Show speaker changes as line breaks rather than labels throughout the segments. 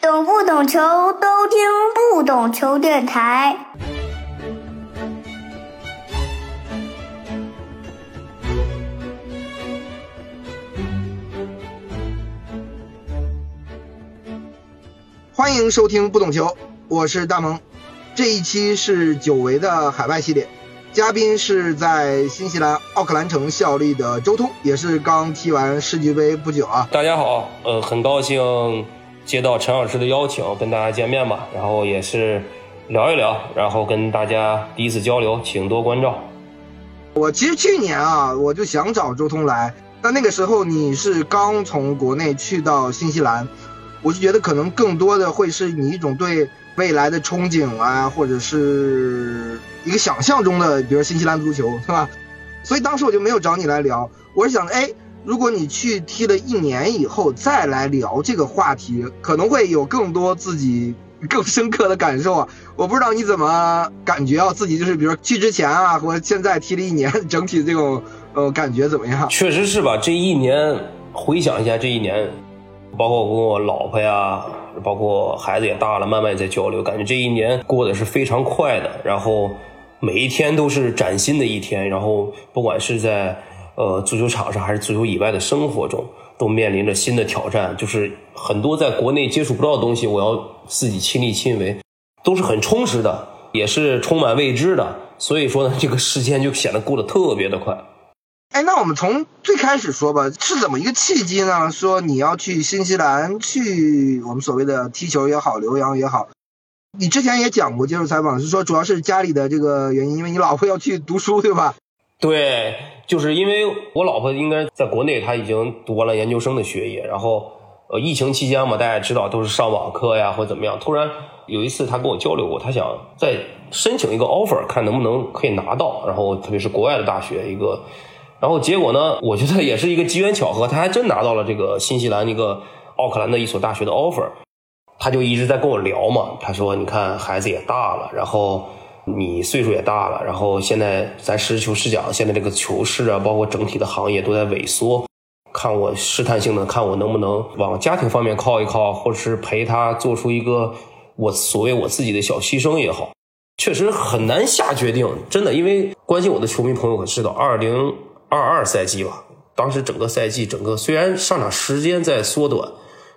懂不懂球都听不懂球电台。
欢迎收听不懂球，我是大萌。这一期是久违的海外系列，嘉宾是在新西兰奥克兰城效力的周通，也是刚踢完世俱杯不久啊。
大家好，呃，很高兴接到陈老师的邀请，跟大家见面吧，然后也是聊一聊，然后跟大家第一次交流，请多关照。
我其实去年啊，我就想找周通来，但那个时候你是刚从国内去到新西兰，我就觉得可能更多的会是你一种对未来的憧憬啊，或者是一个想象中的，比如新西兰足球，是吧？所以当时我就没有找你来聊，我是想，哎，如果你去踢了一年以后再来聊这个话题，可能会有更多自己更深刻的感受啊。我不知道你怎么感觉啊，自己就是比如说去之前啊，或者现在踢了一年，整体这种呃感觉怎么样？
确实是吧？这一年回想一下，这一年，包括我跟我老婆呀，包括孩子也大了，慢慢在交流，感觉这一年过得是非常快的。然后每一天都是崭新的一天，然后不管是在呃足球场上还是足球以外的生活中，都面临着新的挑战。就是很多在国内接触不到的东西，我要自己亲力亲为，都是很充实的，也是充满未知的。所以说呢，这个时间就显得过得特别的快。
哎，那我们从最开始说吧，是怎么一个契机呢？说你要去新西兰去我们所谓的踢球也好，留洋也好，你之前也讲过接受采访，是说主要是家里的这个原因，因为你老婆要去读书，对吧？
对，就是因为我老婆应该在国内，她已经读完了研究生的学业，然后呃，疫情期间嘛，大家知道都是上网课呀或者怎么样。突然有一次，她跟我交流过，她想再申请一个 offer，看能不能可以拿到，然后特别是国外的大学一个，然后结果呢，我觉得也是一个机缘巧合，她还真拿到了这个新西兰一个奥克兰的一所大学的 offer。她就一直在跟我聊嘛，她说你看孩子也大了，然后。你岁数也大了，然后现在咱实事求是讲，现在这个球市啊，包括整体的行业都在萎缩。看我试探性的，看我能不能往家庭方面靠一靠，或者是陪他做出一个我所谓我自己的小牺牲也好，确实很难下决定。真的，因为关心我的球迷朋友可知道，二零二二赛季吧，当时整个赛季，整个虽然上场时间在缩短。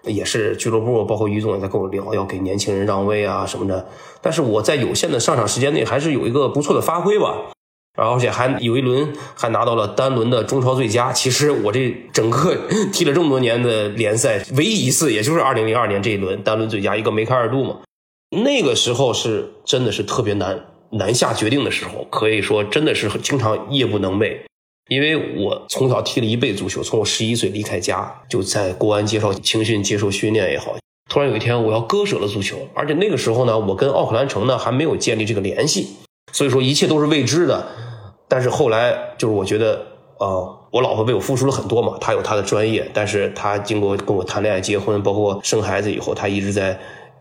也是俱乐部，包括于总也在跟我聊，要给年轻人让位啊什么的。但是我在有限的上场时间内，还是有一个不错的发挥吧。然后而且还有一轮还拿到了单轮的中超最佳。其实我这整个 踢了这么多年的联赛，唯一一次也就是二零零二年这一轮单轮最佳，一个梅开二度嘛。那个时候是真的是特别难难下决定的时候，可以说真的是经常夜不能寐。因为我从小踢了一辈足球，从我十一岁离开家，就在国安接受青训、接受训练也好。突然有一天，我要割舍了足球，而且那个时候呢，我跟奥克兰城呢还没有建立这个联系，所以说一切都是未知的。但是后来就是我觉得，呃，我老婆为我付出了很多嘛，她有她的专业，但是她经过跟我谈恋爱、结婚，包括生孩子以后，她一直在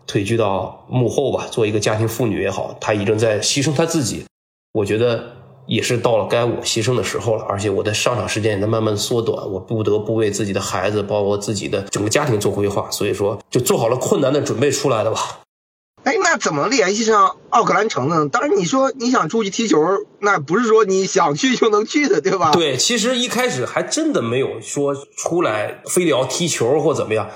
退居到幕后吧，做一个家庭妇女也好，她已经在牺牲她自己。我觉得。也是到了该我牺牲的时候了，而且我的上场时间也在慢慢缩短，我不得不为自己的孩子，包括自己的整个家庭做规划，所以说就做好了困难的准备出来的吧。
哎，那怎么联系上奥克兰城呢？当然，你说你想出去踢球，那不是说你想去就能去的，对吧？
对，其实一开始还真的没有说出来非得要踢球或怎么样，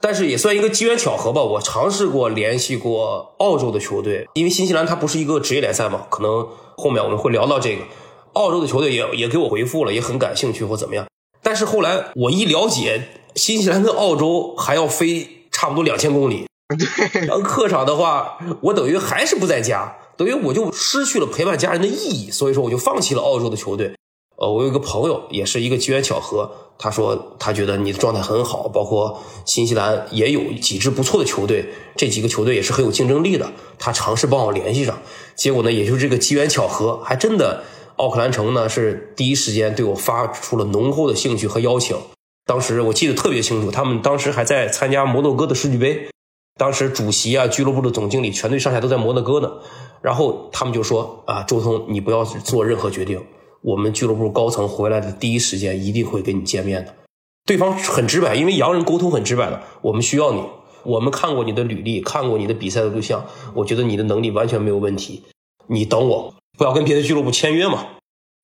但是也算一个机缘巧合吧。我尝试过联系过澳洲的球队，因为新西兰它不是一个职业联赛嘛，可能。后面我们会聊到这个，澳洲的球队也也给我回复了，也很感兴趣或怎么样。但是后来我一了解，新西兰跟澳洲还要飞差不多两千公里，
对，
然后客场的话，我等于还是不在家，等于我就失去了陪伴家人的意义，所以说我就放弃了澳洲的球队。呃，我有一个朋友，也是一个机缘巧合，他说他觉得你的状态很好，包括新西兰也有几支不错的球队，这几个球队也是很有竞争力的，他尝试帮我联系上，结果呢，也就是这个机缘巧合，还真的奥克兰城呢是第一时间对我发出了浓厚的兴趣和邀请。当时我记得特别清楚，他们当时还在参加摩洛哥的世俱杯，当时主席啊、俱乐部的总经理、全队上下都在摩洛哥呢，然后他们就说啊，周通，你不要做任何决定。我们俱乐部高层回来的第一时间一定会跟你见面的，对方很直白，因为洋人沟通很直白的。我们需要你，我们看过你的履历，看过你的比赛的录像，我觉得你的能力完全没有问题。你等我，不要跟别的俱乐部签约嘛。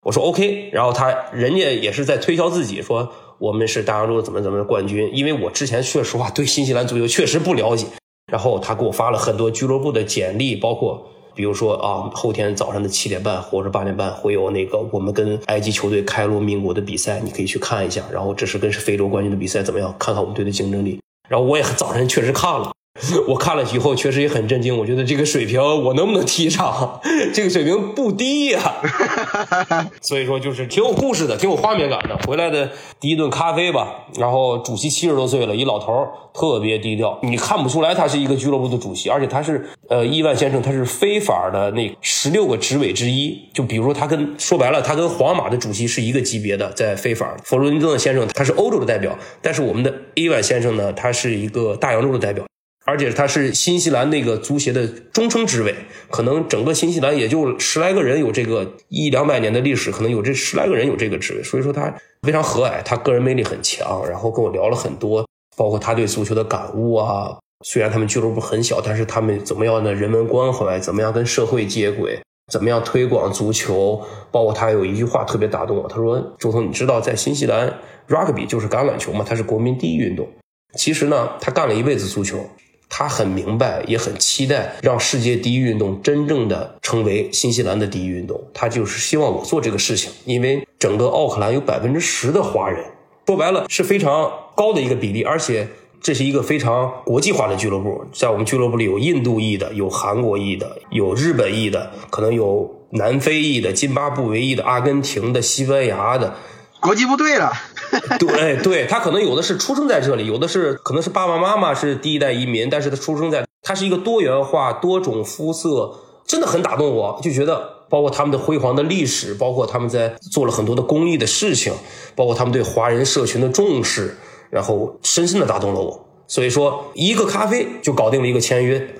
我说 OK，然后他人家也是在推销自己，说我们是大洋洲怎么怎么的冠军。因为我之前说实话对新西兰足球确实不了解，然后他给我发了很多俱乐部的简历，包括比如说啊，后天早上的七点半或者八点半会有那个我们跟埃及球队开罗民国的比赛，你可以去看一下。然后这是跟非洲冠军的比赛怎么样？看看我们队的竞争力。然后我也早晨确实看了。我看了以后，确实也很震惊。我觉得这个水平，我能不能踢上？这个水平不低呀。所以说，就是挺有故事的，挺有画面感的。回来的第一顿咖啡吧，然后主席七十多岁了，一老头特别低调，你看不出来他是一个俱乐部的主席，而且他是呃伊万先生，他是非法的那十六个执委之一。就比如说，他跟说白了，他跟皇马的主席是一个级别的，在非法。佛罗伦蒂诺先生他是欧洲的代表，但是我们的伊万先生呢，他是一个大洋洲的代表。而且他是新西兰那个足协的终称职位，可能整个新西兰也就十来个人有这个一两百年的历史，可能有这十来个人有这个职位，所以说他非常和蔼，他个人魅力很强，然后跟我聊了很多，包括他对足球的感悟啊。虽然他们俱乐部很小，但是他们怎么样的人文关怀，怎么样跟社会接轨，怎么样推广足球，包括他有一句话特别打动我，他说：“周彤，你知道在新西兰，rugby 就是橄榄球嘛，它是国民第一运动。其实呢，他干了一辈子足球。”他很明白，也很期待让世界第一运动真正的成为新西兰的第一运动。他就是希望我做这个事情，因为整个奥克兰有百分之十的华人，说白了是非常高的一个比例，而且这是一个非常国际化的俱乐部。在我们俱乐部里有印度裔的，有韩国裔的，有日本裔的，可能有南非裔的、津巴布韦裔的、阿根廷的、西班牙的，
国际部队了。
对对，他可能有的是出生在这里，有的是可能是爸爸妈妈是第一代移民，但是他出生在，他是一个多元化、多种肤色，真的很打动我，就觉得包括他们的辉煌的历史，包括他们在做了很多的公益的事情，包括他们对华人社群的重视，然后深深的打动了我，所以说一个咖啡就搞定了一个签约。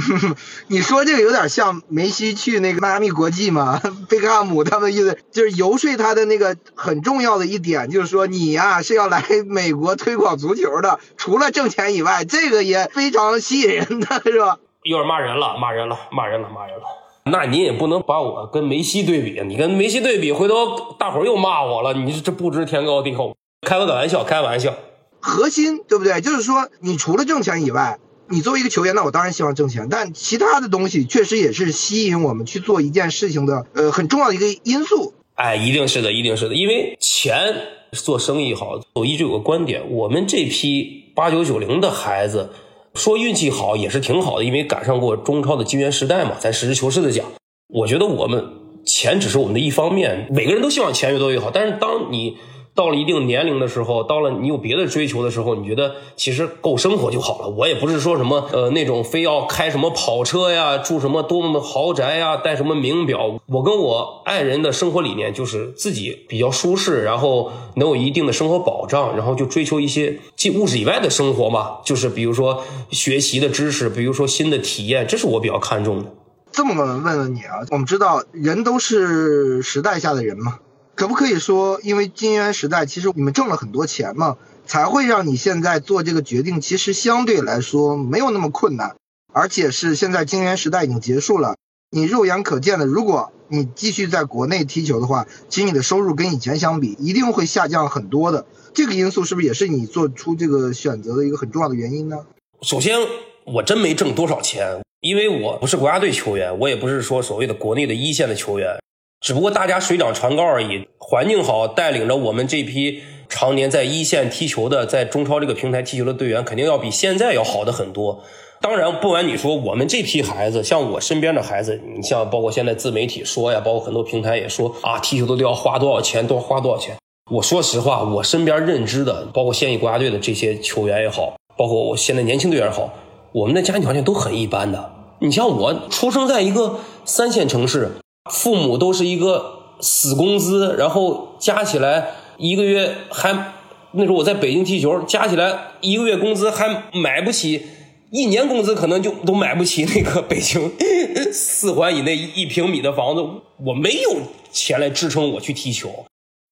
你说这个有点像梅西去那个迈阿密国际嘛？贝克汉姆他们意思就是游说他的那个很重要的一点，就是说你呀是要来美国推广足球的，除了挣钱以外，这个也非常吸引人的是吧？
有点骂人了，骂人了，骂人了，骂人了。那你也不能把我跟梅西对比，你跟梅西对比，回头大伙儿又骂我了。你这不知天高地厚，开个玩笑，开玩笑。
核心对不对？就是说你除了挣钱以外。你作为一个球员，那我当然希望挣钱，但其他的东西确实也是吸引我们去做一件事情的，呃，很重要的一个因素。
哎，一定是的，一定是的，因为钱做生意好。我一直有个观点，我们这批八九九零的孩子，说运气好也是挺好的，因为赶上过中超的金元时代嘛。咱实事求是的讲，我觉得我们钱只是我们的一方面，每个人都希望钱越多越好，但是当你。到了一定年龄的时候，到了你有别的追求的时候，你觉得其实够生活就好了。我也不是说什么呃那种非要开什么跑车呀，住什么多么的豪宅呀，戴什么名表。我跟我爱人的生活理念就是自己比较舒适，然后能有一定的生活保障，然后就追求一些即物质以外的生活嘛。就是比如说学习的知识，比如说新的体验，这是我比较看重的。
这么问问你啊，我们知道人都是时代下的人嘛。可不可以说，因为金元时代，其实你们挣了很多钱嘛，才会让你现在做这个决定，其实相对来说没有那么困难，而且是现在金元时代已经结束了。你肉眼可见的，如果你继续在国内踢球的话，其实你的收入跟以前相比，一定会下降很多的。这个因素是不是也是你做出这个选择的一个很重要的原因呢？
首先，我真没挣多少钱，因为我不是国家队球员，我也不是说所谓的国内的一线的球员。只不过大家水涨船高而已，环境好，带领着我们这批常年在一线踢球的，在中超这个平台踢球的队员，肯定要比现在要好的很多。当然，不瞒你说，我们这批孩子，像我身边的孩子，你像包括现在自媒体说呀，包括很多平台也说啊，踢球都都要花多少钱，都要花多少钱。我说实话，我身边认知的，包括现役国家队的这些球员也好，包括我现在年轻队员也好，我们的家庭条件都很一般的。你像我出生在一个三线城市。父母都是一个死工资，然后加起来一个月还那时候我在北京踢球，加起来一个月工资还买不起，一年工资可能就都买不起那个北京 四环以内一平米的房子，我没有钱来支撑我去踢球。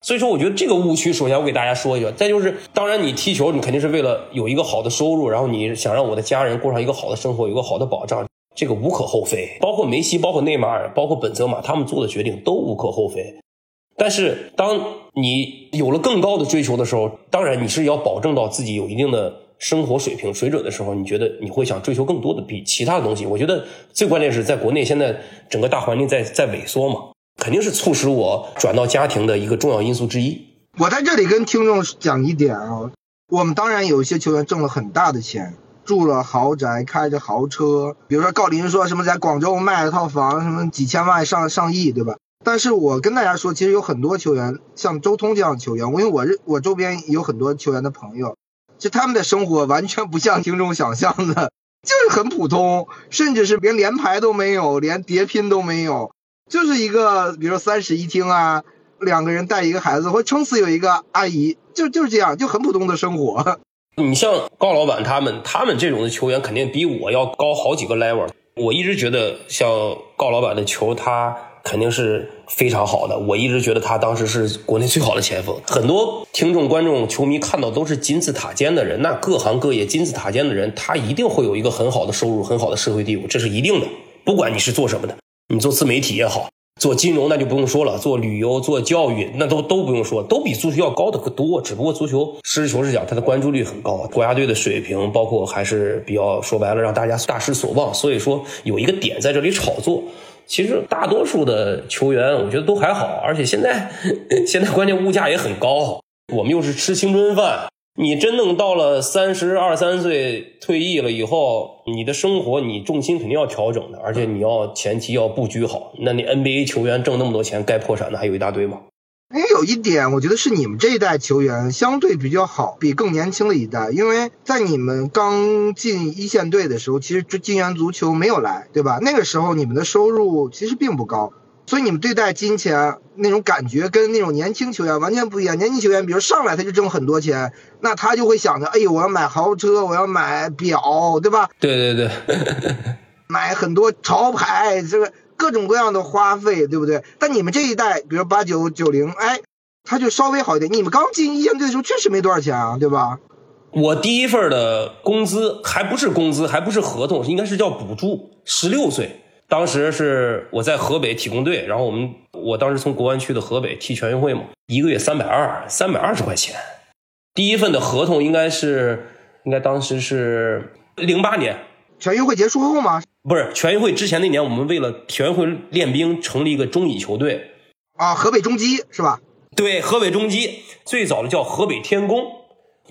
所以说，我觉得这个误区，首先我给大家说一下。再就是，当然你踢球，你肯定是为了有一个好的收入，然后你想让我的家人过上一个好的生活，有个好的保障，这个无可厚非。包括梅西，包括内马尔，包括本泽马，他们做的决定都无可厚非。但是，当你有了更高的追求的时候，当然你是要保证到自己有一定的生活水平水准的时候，你觉得你会想追求更多的比其他的东西。我觉得最关键是在国内现在整个大环境在在萎缩嘛。肯定是促使我转到家庭的一个重要因素之一。
我在这里跟听众讲一点啊，我们当然有一些球员挣了很大的钱，住了豪宅，开着豪车，比如说郜林说什么在广州卖了套房，什么几千万上上亿，对吧？但是我跟大家说，其实有很多球员，像周通这样的球员，因为我认我周边有很多球员的朋友，其实他们的生活完全不像听众想象的，就是很普通，甚至是连连排都没有，连叠拼都没有。就是一个，比如说三室一厅啊，两个人带一个孩子，或撑死有一个阿姨，就就是这样，就很普通的生活。
你像高老板他们，他们这种的球员肯定比我要高好几个 level。我一直觉得像高老板的球，他肯定是非常好的。我一直觉得他当时是国内最好的前锋。很多听众、观众、球迷看到都是金字塔尖的人，那各行各业金字塔尖的人，他一定会有一个很好的收入、很好的社会地位，这是一定的。不管你是做什么的。你做自媒体也好，做金融那就不用说了，做旅游、做教育那都都不用说，都比足球要高的多。只不过足球实事求是讲，它的关注率很高，国家队的水平包括还是比较说白了让大家大失所望。所以说有一个点在这里炒作，其实大多数的球员我觉得都还好，而且现在 现在关键物价也很高，我们又是吃青春饭。你真正到了三十二三岁退役了以后，你的生活你重心肯定要调整的，而且你要前期要布局好。那你 NBA 球员挣那么多钱，该破产的还有一大堆吗？
哎，有一点我觉得是你们这一代球员相对比较好，比更年轻的一代，因为在你们刚进一线队的时候，其实金元足球没有来，对吧？那个时候你们的收入其实并不高。所以你们对待金钱那种感觉跟那种年轻球员完全不一样。年轻球员，比如上来他就挣很多钱，那他就会想着，哎呦，我要买豪车，我要买表，对吧？
对对对，
买很多潮牌，这个各种各样的花费，对不对？但你们这一代，比如八九九零，哎，他就稍微好一点。你们刚进一线队的时候确实没多少钱啊，对吧？
我第一份的工资还不是工资，还不是合同，应该是叫补助。十六岁。当时是我在河北体工队，然后我们我当时从国安去的河北踢全运会嘛，一个月三百二，三百二十块钱。第一份的合同应该是，应该当时是零八年
全运会结束后吗？
不是全运会之前那年，我们为了全运会练兵，成立一个中乙球队。
啊，河北中基是吧？
对，河北中基，最早的叫河北天工。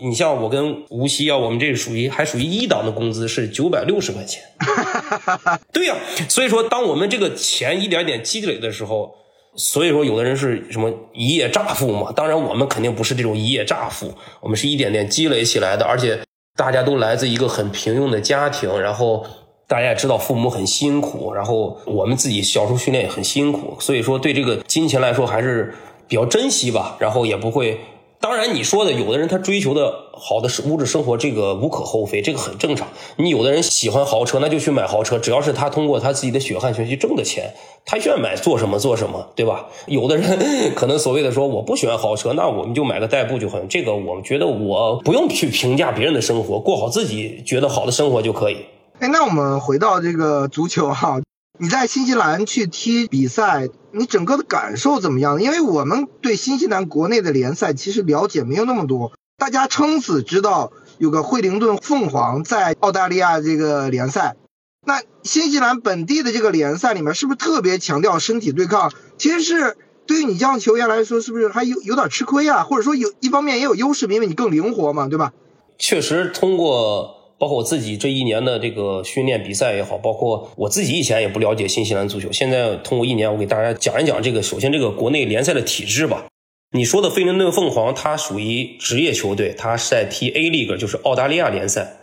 你像我跟无锡啊，我们这属于还属于一档的工资是九百六十块钱。对呀，所以说当我们这个钱一点点积累的时候，所以说有的人是什么一夜乍富嘛？当然我们肯定不是这种一夜乍富，我们是一点点积累起来的，而且大家都来自一个很平庸的家庭，然后大家也知道父母很辛苦，然后我们自己小时候训练也很辛苦，所以说对这个金钱来说还是比较珍惜吧，然后也不会。当然，你说的有的人他追求的好的物质生活，这个无可厚非，这个很正常。你有的人喜欢豪车，那就去买豪车，只要是他通过他自己的血汗钱去挣的钱，他愿买做什么做什么，对吧？有的人可能所谓的说我不喜欢豪车，那我们就买个代步就很。这个我觉得我不用去评价别人的生活，过好自己觉得好的生活就可以。
哎，那我们回到这个足球哈。你在新西兰去踢比赛，你整个的感受怎么样？因为我们对新西兰国内的联赛其实了解没有那么多，大家撑死知道有个惠灵顿凤凰在澳大利亚这个联赛，那新西兰本地的这个联赛里面是不是特别强调身体对抗？其实是对于你这样球员来说，是不是还有有点吃亏啊？或者说有一方面也有优势，因为你更灵活嘛，对吧？
确实通过。包括我自己这一年的这个训练比赛也好，包括我自己以前也不了解新西兰足球，现在通过一年，我给大家讲一讲这个。首先，这个国内联赛的体制吧。你说的费灵顿凤凰，它属于职业球队，它是在踢 A League，就是澳大利亚联赛。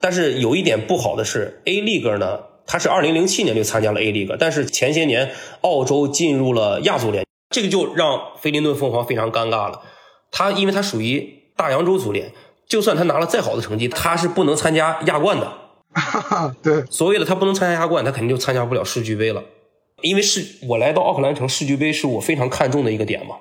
但是有一点不好的是，A League 呢，它是2007年就参加了 A League，但是前些年澳洲进入了亚足联，这个就让费灵顿凤凰非常尴尬了。它因为它属于大洋洲足联。就算他拿了再好的成绩，他是不能参加亚冠的。
对，
所谓的他不能参加亚冠，他肯定就参加不了世俱杯了。因为是我来到奥克兰城，世俱杯是我非常看重的一个点嘛。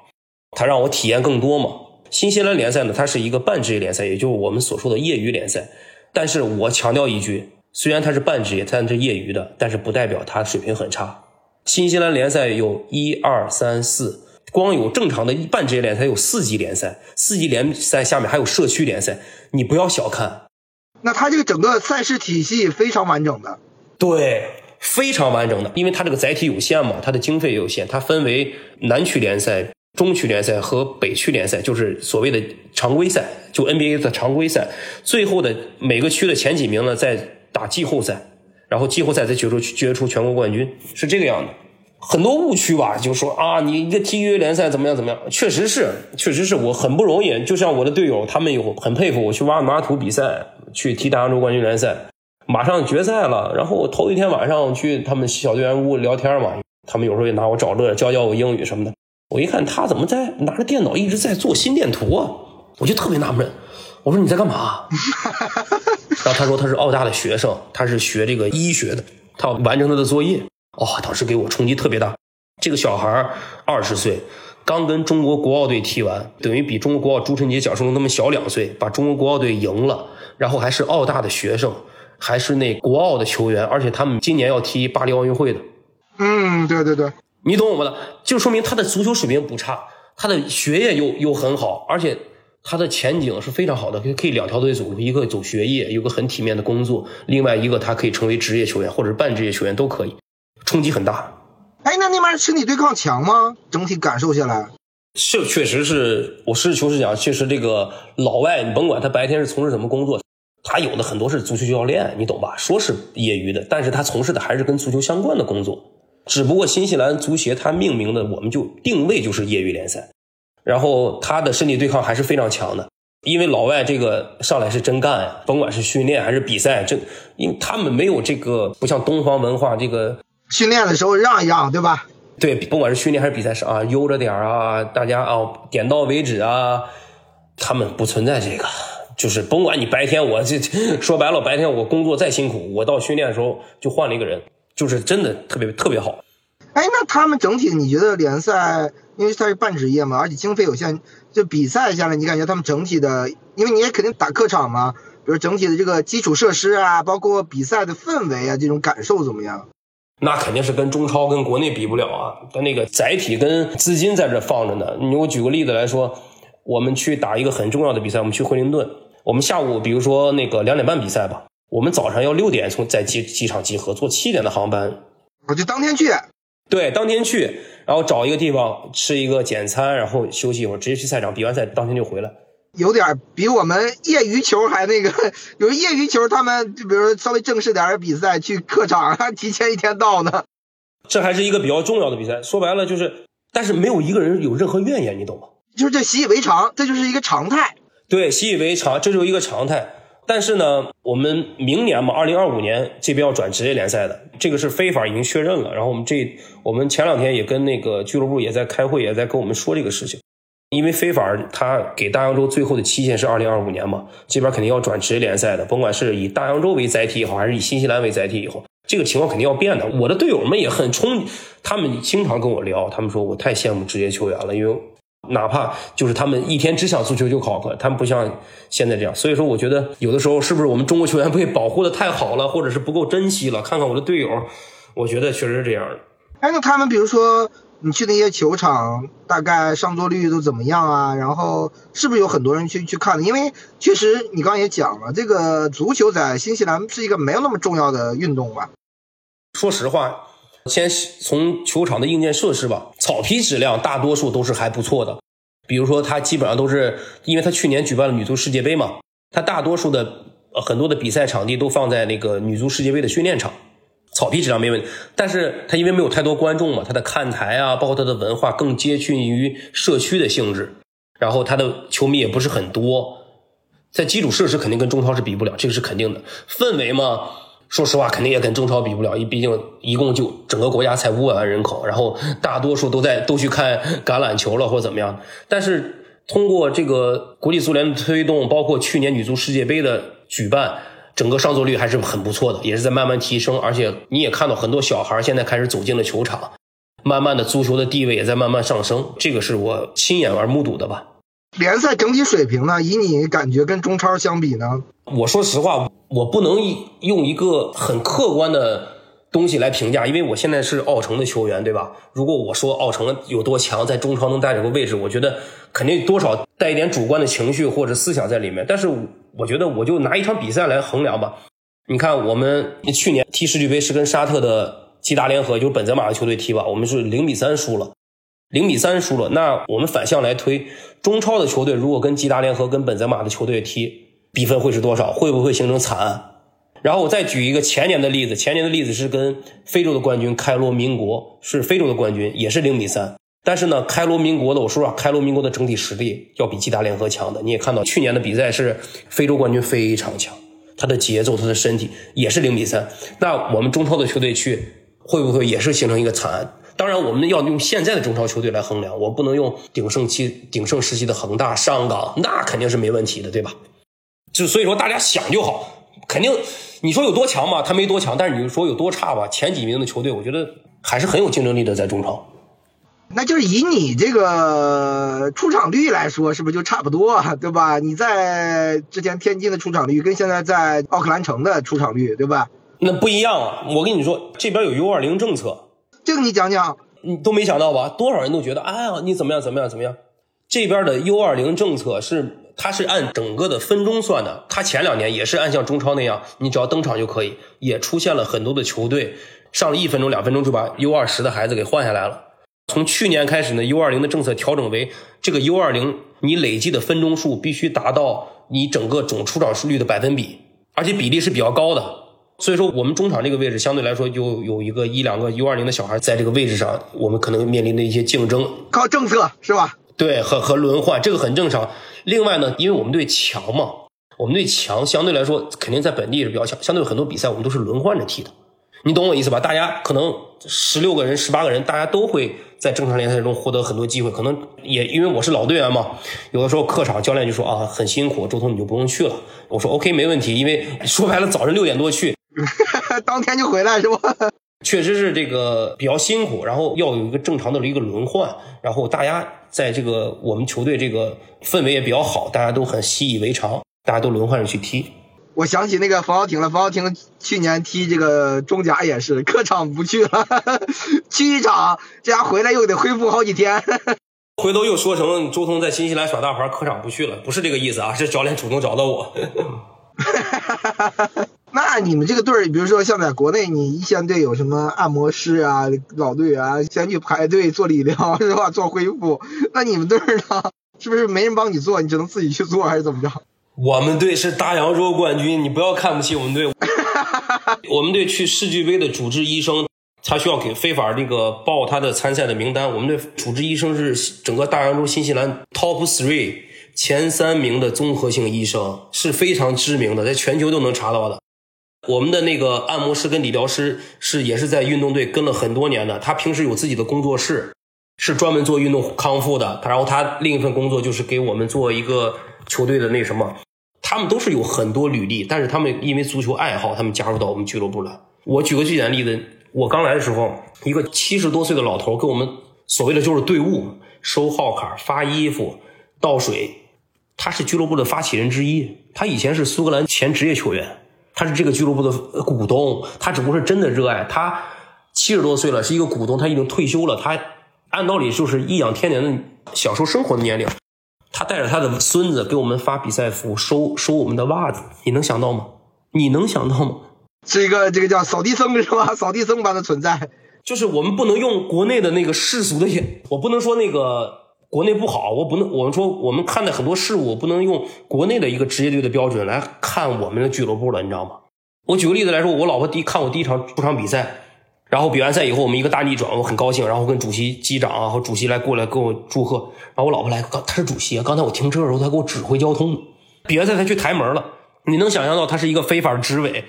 他让我体验更多嘛。新西兰联赛呢，它是一个半职业联赛，也就是我们所说的业余联赛。但是我强调一句，虽然它是半职业，但是业余的，但是不代表它水平很差。新西兰联赛有一二三四，光有正常的半职业联赛有四级联赛，四级联赛下面还有社区联赛，你不要小看。
那它这个整个赛事体系非常完整的，
对，非常完整的，因为它这个载体有限嘛，它的经费也有限，它分为南区联赛。中区联赛和北区联赛就是所谓的常规赛，就 NBA 的常规赛。最后的每个区的前几名呢，在打季后赛，然后季后赛再决出决出全国冠军，是这个样的。很多误区吧，就说啊，你一个 T 约联赛怎么样怎么样？确实是，确实是我很不容易。就像我的队友，他们有很佩服我去挖马土比赛，去踢大洋洲冠军联赛，马上决赛了。然后我头一天晚上去他们小队员屋聊天嘛，他们有时候也拿我找乐，教教我英语什么的。我一看他怎么在拿着电脑一直在做心电图啊，我就特别纳闷。我说你在干嘛？然后他说他是澳大的学生，他是学这个医学的，他要完成他的作业。哦，当时给我冲击特别大。这个小孩二十岁，刚跟中国国奥队踢完，等于比中国国奥朱晨杰、蒋胜龙他们小两岁，把中国国奥队赢了，然后还是澳大的学生，还是那国奥的球员，而且他们今年要踢巴黎奥运会的。
嗯，对对对。
你懂我们的，就说明他的足球水平不差，他的学业又又很好，而且他的前景是非常好的，可以可以两条腿走路，一个走学业，有个很体面的工作，另外一个他可以成为职业球员或者是半职业球员都可以，冲击很大。
哎，那那边身体对抗强吗？整体感受下来，
是确实是我实事求是讲，确实这个老外，你甭管他白天是从事什么工作，他有的很多是足球教练，你懂吧？说是业余的，但是他从事的还是跟足球相关的工作。只不过新西兰足协他命名的，我们就定位就是业余联赛，然后他的身体对抗还是非常强的，因为老外这个上来是真干呀，甭管是训练还是比赛，这因为他们没有这个不像东方文化这个
训练的时候让一让，对吧？
对，不管是训练还是比赛上啊，悠着点啊，大家啊点到为止啊，他们不存在这个，就是甭管你白天我这 说白了，白天我工作再辛苦，我到训练的时候就换了一个人。就是真的特别特别好，
哎，那他们整体你觉得联赛，因为它是半职业嘛，而且经费有限，就比赛下来，你感觉他们整体的，因为你也肯定打客场嘛，比如整体的这个基础设施啊，包括比赛的氛围啊，这种感受怎么样？
那肯定是跟中超跟国内比不了啊，它那个载体跟资金在这放着呢。你我举个例子来说，我们去打一个很重要的比赛，我们去惠灵顿，我们下午比如说那个两点半比赛吧。我们早上要六点从在机机场集合，坐七点的航班，
我就当天去。
对，当天去，然后找一个地方吃一个简餐，然后休息一会儿，直接去赛场比完赛当天就回来。
有点比我们业余球还那个，有业余球他们就比如说稍微正式点的比赛去客场还 提前一天到呢。
这还是一个比较重要的比赛，说白了就是，但是没有一个人有任何怨言，你懂吗？
就是这习以为常，这就是一个常态。
对，习以为常，这就是一个常态。但是呢，我们明年嘛，二零二五年这边要转职业联赛的，这个是非法已经确认了。然后我们这，我们前两天也跟那个俱乐部也在开会，也在跟我们说这个事情。因为非法他给大洋洲最后的期限是二零二五年嘛，这边肯定要转职业联赛的，甭管是以大洋洲为载体也好，还是以新西兰为载体也好，这个情况肯定要变的。我的队友们也很冲，他们经常跟我聊，他们说我太羡慕职业球员了，因为。哪怕就是他们一天只想足球就考核，他们不像现在这样。所以说，我觉得有的时候是不是我们中国球员被保护的太好了，或者是不够珍惜了？看看我的队友，我觉得确实是这样的。
哎，那他们比如说你去那些球场，大概上座率都怎么样啊？然后是不是有很多人去去看的？因为确实你刚刚也讲了，这个足球在新西兰是一个没有那么重要的运动吧？
说实话。先从球场的硬件设施吧，草皮质量大多数都是还不错的。比如说，它基本上都是，因为它去年举办了女足世界杯嘛，它大多数的很多的比赛场地都放在那个女足世界杯的训练场，草皮质量没问题。但是它因为没有太多观众嘛，它的看台啊，包括它的文化更接近于社区的性质，然后它的球迷也不是很多，在基础设施肯定跟中超是比不了，这个是肯定的。氛围嘛。说实话，肯定也跟中超比不了，毕竟一共就整个国家才五百万人口，然后大多数都在都去看橄榄球了或者怎么样。但是通过这个国际足联的推动，包括去年女足世界杯的举办，整个上座率还是很不错的，也是在慢慢提升。而且你也看到很多小孩现在开始走进了球场，慢慢的足球的地位也在慢慢上升，这个是我亲眼而目睹的吧。
联赛整体水平呢？以你感觉跟中超相比呢？
我说实话，我不能用一个很客观的东西来评价，因为我现在是奥城的球员，对吧？如果我说奥城有多强，在中超能带这个位置，我觉得肯定多少带一点主观的情绪或者思想在里面。但是我觉得，我就拿一场比赛来衡量吧。你看，我们去年踢世俱杯是跟沙特的吉达联合，就是本泽马的球队踢吧，我们是零比三输了，零比三输了。那我们反向来推，中超的球队如果跟吉达联合、跟本泽马的球队踢，比分会是多少？会不会形成惨案？然后我再举一个前年的例子，前年的例子是跟非洲的冠军开罗民国，是非洲的冠军，也是零比三。但是呢，开罗民国的，我说实话，开罗民国的整体实力要比吉达联合强的。你也看到去年的比赛是非洲冠军非常强。他的节奏，他的身体也是零比三。那我们中超的球队去，会不会也是形成一个惨案？当然，我们要用现在的中超球队来衡量，我不能用鼎盛期、鼎盛时期的恒大、上港，那肯定是没问题的，对吧？就所以说，大家想就好，肯定你说有多强嘛，他没多强，但是你说有多差吧，前几名的球队，我觉得还是很有竞争力的，在中超。
那就是以你这个出场率来说，是不是就差不多，对吧？你在之前天津的出场率跟现在在奥克兰城的出场率，对吧？
那不一样啊！我跟你说，这边有 U 二零政策，
这个你讲讲。
你都没想到吧？多少人都觉得，哎呀，你怎么样怎么样怎么样？这边的 U 二零政策是，它是按整个的分钟算的。它前两年也是按像中超那样，你只要登场就可以，也出现了很多的球队上了一分钟、两分钟就把 U 二十的孩子给换下来了。从去年开始呢，U 二零的政策调整为这个 U 二零，你累计的分钟数必须达到你整个总出场数率的百分比，而且比例是比较高的。所以说，我们中场这个位置相对来说就有一个一两个 U 二零的小孩在这个位置上，我们可能面临的一些竞争，
靠政策是吧？
对，和和轮换这个很正常。另外呢，因为我们队强嘛，我们队强相对来说肯定在本地是比较强，相对很多比赛我们都是轮换着踢的。你懂我意思吧？大家可能十六个人、十八个人，大家都会在正常联赛中获得很多机会。可能也因为我是老队员嘛，有的时候客场教练就说啊很辛苦，周通你就不用去了。我说 OK 没问题，因为说白了早晨六点多去，
当天就回来是吧？
确实是这个比较辛苦，然后要有一个正常的一个轮换，然后大家在这个我们球队这个氛围也比较好，大家都很习以为常，大家都轮换着去踢。
我想起那个冯潇霆了，冯潇霆去年踢这个中甲也是客场不去了，去一场这家回来又得恢复好几天。
回头又说成周通在新西兰耍大牌，客场不去了，不是这个意思啊，是教练主动找到我。
那你们这个队儿，比如说像在国内，你一线队有什么按摩师啊、老队员先去排队做理疗是吧？做恢复。那你们队儿呢？是不是没人帮你做，你只能自己去做，还是怎么着？
我们队是大洋洲冠军，你不要看不起我们队。我们队去世俱杯的主治医生，他需要给非法那个报他的参赛的名单。我们队主治医生是整个大洋洲新西兰 top three 前三名的综合性医生，是非常知名的，在全球都能查到的。我们的那个按摩师跟理疗师是也是在运动队跟了很多年的，他平时有自己的工作室，是专门做运动康复的。然后他另一份工作就是给我们做一个球队的那什么。他们都是有很多履历，但是他们因为足球爱好，他们加入到我们俱乐部来。我举个最简单的例子，我刚来的时候，一个七十多岁的老头跟我们所谓的就是队伍收号卡、发衣服、倒水，他是俱乐部的发起人之一。他以前是苏格兰前职业球员，他是这个俱乐部的股东。他只不过是真的热爱。他七十多岁了，是一个股东，他已经退休了。他按道理就是颐养天年的享受生活的年龄。他带着他的孙子给我们发比赛服，收收我们的袜子，你能想到吗？你能想到吗？
是一个这个叫扫地僧是吧？扫地僧般的存在，
就是我们不能用国内的那个世俗的眼，我不能说那个国内不好，我不能我们说我们看待很多事物，我不能用国内的一个职业队的标准来看我们的俱乐部了，你知道吗？我举个例子来说，我老婆第看我第一场出场比赛。然后比完赛以后，我们一个大逆转，我很高兴。然后跟主席、机长啊和主席来过来跟我祝贺。然后我老婆来，刚他是主席啊。刚才我停车的时候，他给我指挥交通。比完赛他去抬门了。你能想象到他是一个非法执委？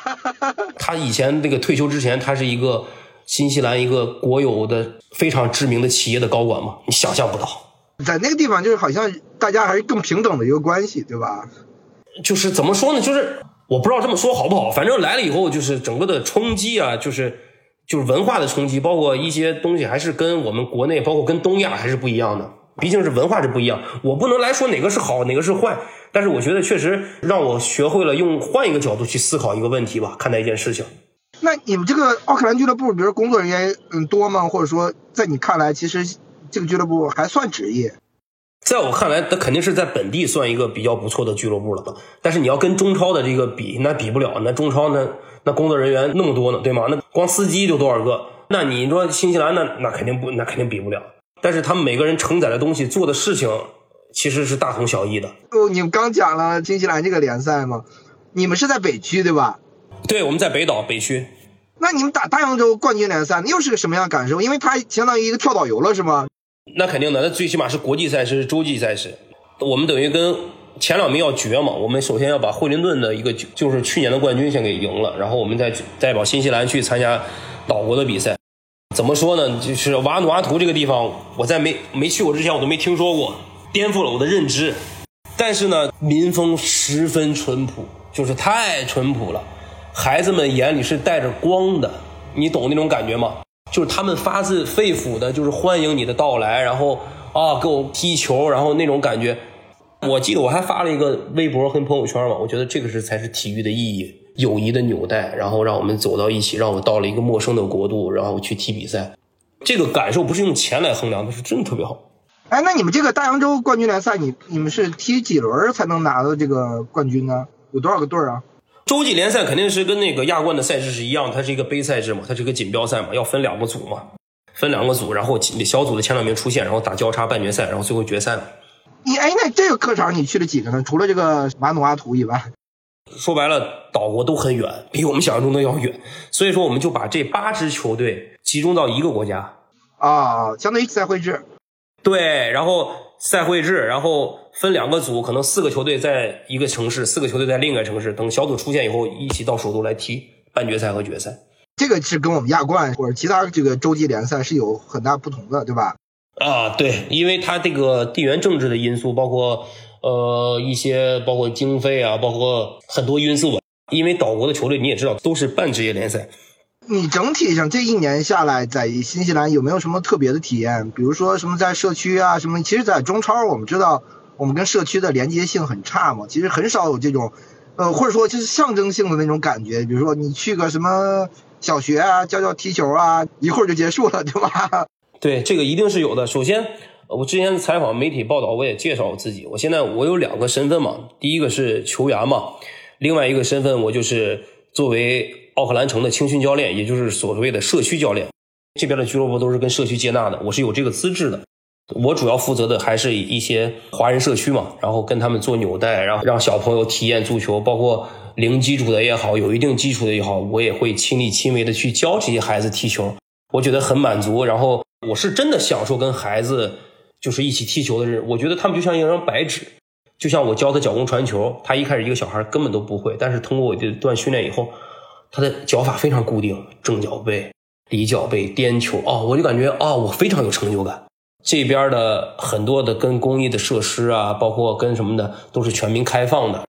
他以前那个退休之前，他是一个新西兰一个国有的非常知名的企业的高管嘛？你想象不到。
在那个地方，就是好像大家还是更平等的一个关系，对吧？
就是怎么说呢？就是。我不知道这么说好不好，反正来了以后就是整个的冲击啊，就是就是文化的冲击，包括一些东西还是跟我们国内，包括跟东亚还是不一样的。毕竟是文化是不一样，我不能来说哪个是好，哪个是坏。但是我觉得确实让我学会了用换一个角度去思考一个问题吧，看待一件事情。
那你们这个奥克兰俱乐部，比如工作人员嗯多吗？或者说在你看来，其实这个俱乐部还算职业？
在我看来，那肯定是在本地算一个比较不错的俱乐部了。但是你要跟中超的这个比，那比不了。那中超那那工作人员那么多呢，对吗？那光司机就多少个？那你说新西兰那那肯定不，那肯定比不了。但是他们每个人承载的东西、做的事情，其实是大同小异的。
哦，你们刚讲了新西兰这个联赛吗？你们是在北区对吧？
对，我们在北岛北区。
那你们打大洋洲冠军联赛，那又是个什么样的感受？因为它相当于一个跳岛游了，是吗？
那肯定的，那最起码是国际赛事、是洲际赛事。我们等于跟前两名要决嘛。我们首先要把惠灵顿的一个就是去年的冠军先给赢了，然后我们再代表新西兰去参加岛国的比赛。怎么说呢？就是瓦努阿图这个地方，我在没没去过之前，我都没听说过，颠覆了我的认知。但是呢，民风十分淳朴，就是太淳朴了。孩子们眼里是带着光的，你懂那种感觉吗？就是他们发自肺腑的，就是欢迎你的到来，然后啊，给我踢球，然后那种感觉。我记得我还发了一个微博和朋友圈嘛，我觉得这个是才是体育的意义，友谊的纽带，然后让我们走到一起，让我到了一个陌生的国度，然后去踢比赛，这个感受不是用钱来衡量的，是真的特别好。
哎，那你们这个大洋洲冠军联赛，你你们是踢几轮才能拿到这个冠军呢？有多少个队啊？
洲际联赛肯定是跟那个亚冠的赛制是一样，它是一个杯赛制嘛，它是一个锦标赛嘛，要分两个组嘛，分两个组，然后小组的前两名出线，然后打交叉半决赛，然后最后决赛。
你哎，那这个客场你去了几个呢？除了这个瓦努阿图以外，
说白了，岛国都很远，比我们想象中的要远，所以说我们就把这八支球队集中到一个国家
啊，相当于赛会制。
对，然后赛会制，然后分两个组，可能四个球队在一个城市，四个球队在另一个城市。等小组出现以后，一起到首都来踢半决赛和决赛。
这个是跟我们亚冠或者其他这个洲际联赛是有很大不同的，对吧？
啊，对，因为它这个地缘政治的因素，包括呃一些包括经费啊，包括很多因素吧。因为岛国的球队你也知道，都是半职业联赛。
你整体上这一年下来，在新西兰有没有什么特别的体验？比如说什么在社区啊，什么？其实，在中超我们知道，我们跟社区的连接性很差嘛。其实很少有这种，呃，或者说就是象征性的那种感觉。比如说你去个什么小学啊，教教踢球啊，一会儿就结束了，对吧？
对，这个一定是有的。首先，我之前采访媒体报道，我也介绍我自己。我现在我有两个身份嘛，第一个是球员嘛，另外一个身份我就是作为。奥克兰城的青训教练，也就是所谓的社区教练，这边的俱乐部都是跟社区接纳的，我是有这个资质的。我主要负责的还是一些华人社区嘛，然后跟他们做纽带，然后让小朋友体验足球，包括零基础的也好，有一定基础的也好，我也会亲力亲为的去教这些孩子踢球，我觉得很满足。然后我是真的享受跟孩子就是一起踢球的日，我觉得他们就像一张白纸，就像我教他脚弓传球，他一开始一个小孩根本都不会，但是通过我这段训练以后。他的脚法非常固定，正脚背、离脚背、颠球啊，我就感觉啊，我非常有成就感。这边的很多的跟公益的设施啊，包括跟什么的，都是全民开放的，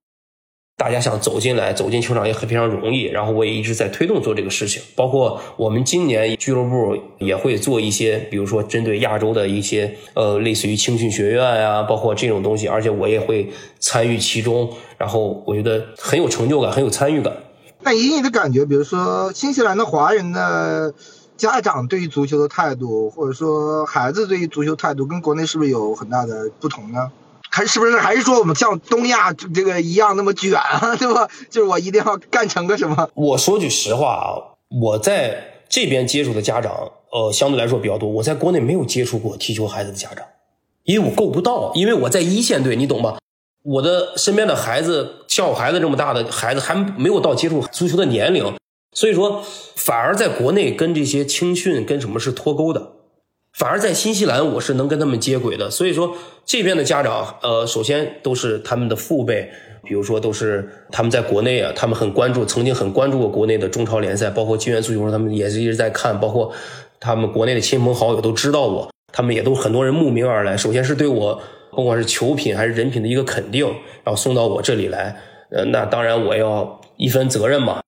大家想走进来、走进球场也很非常容易。然后我也一直在推动做这个事情，包括我们今年俱乐部也会做一些，比如说针对亚洲的一些呃，类似于青训学院啊，包括这种东西，而且我也会参与其中。然后我觉得很有成就感，很有参与感。
那以你的感觉，比如说新西兰的华人的家长对于足球的态度，或者说孩子对于足球态度，跟国内是不是有很大的不同呢？还是不是还是说我们像东亚这个一样那么卷啊，对吧？就是我一定要干成个什么？
我说句实话啊，我在这边接触的家长，呃，相对来说比较多。我在国内没有接触过踢球孩子的家长，因为我够不到，因为我在一线队，你懂吗？我的身边的孩子，像我孩子这么大的孩子，还没有到接触足球的年龄，所以说反而在国内跟这些青训跟什么是脱钩的，反而在新西兰我是能跟他们接轨的。所以说这边的家长，呃，首先都是他们的父辈，比如说都是他们在国内啊，他们很关注，曾经很关注过国内的中超联赛，包括金元足球，他们也是一直在看，包括他们国内的亲朋好友都知道我，他们也都很多人慕名而来，首先是对我。不管是球品还是人品的一个肯定，然后送到我这里来，呃，那当然我要一分责任嘛。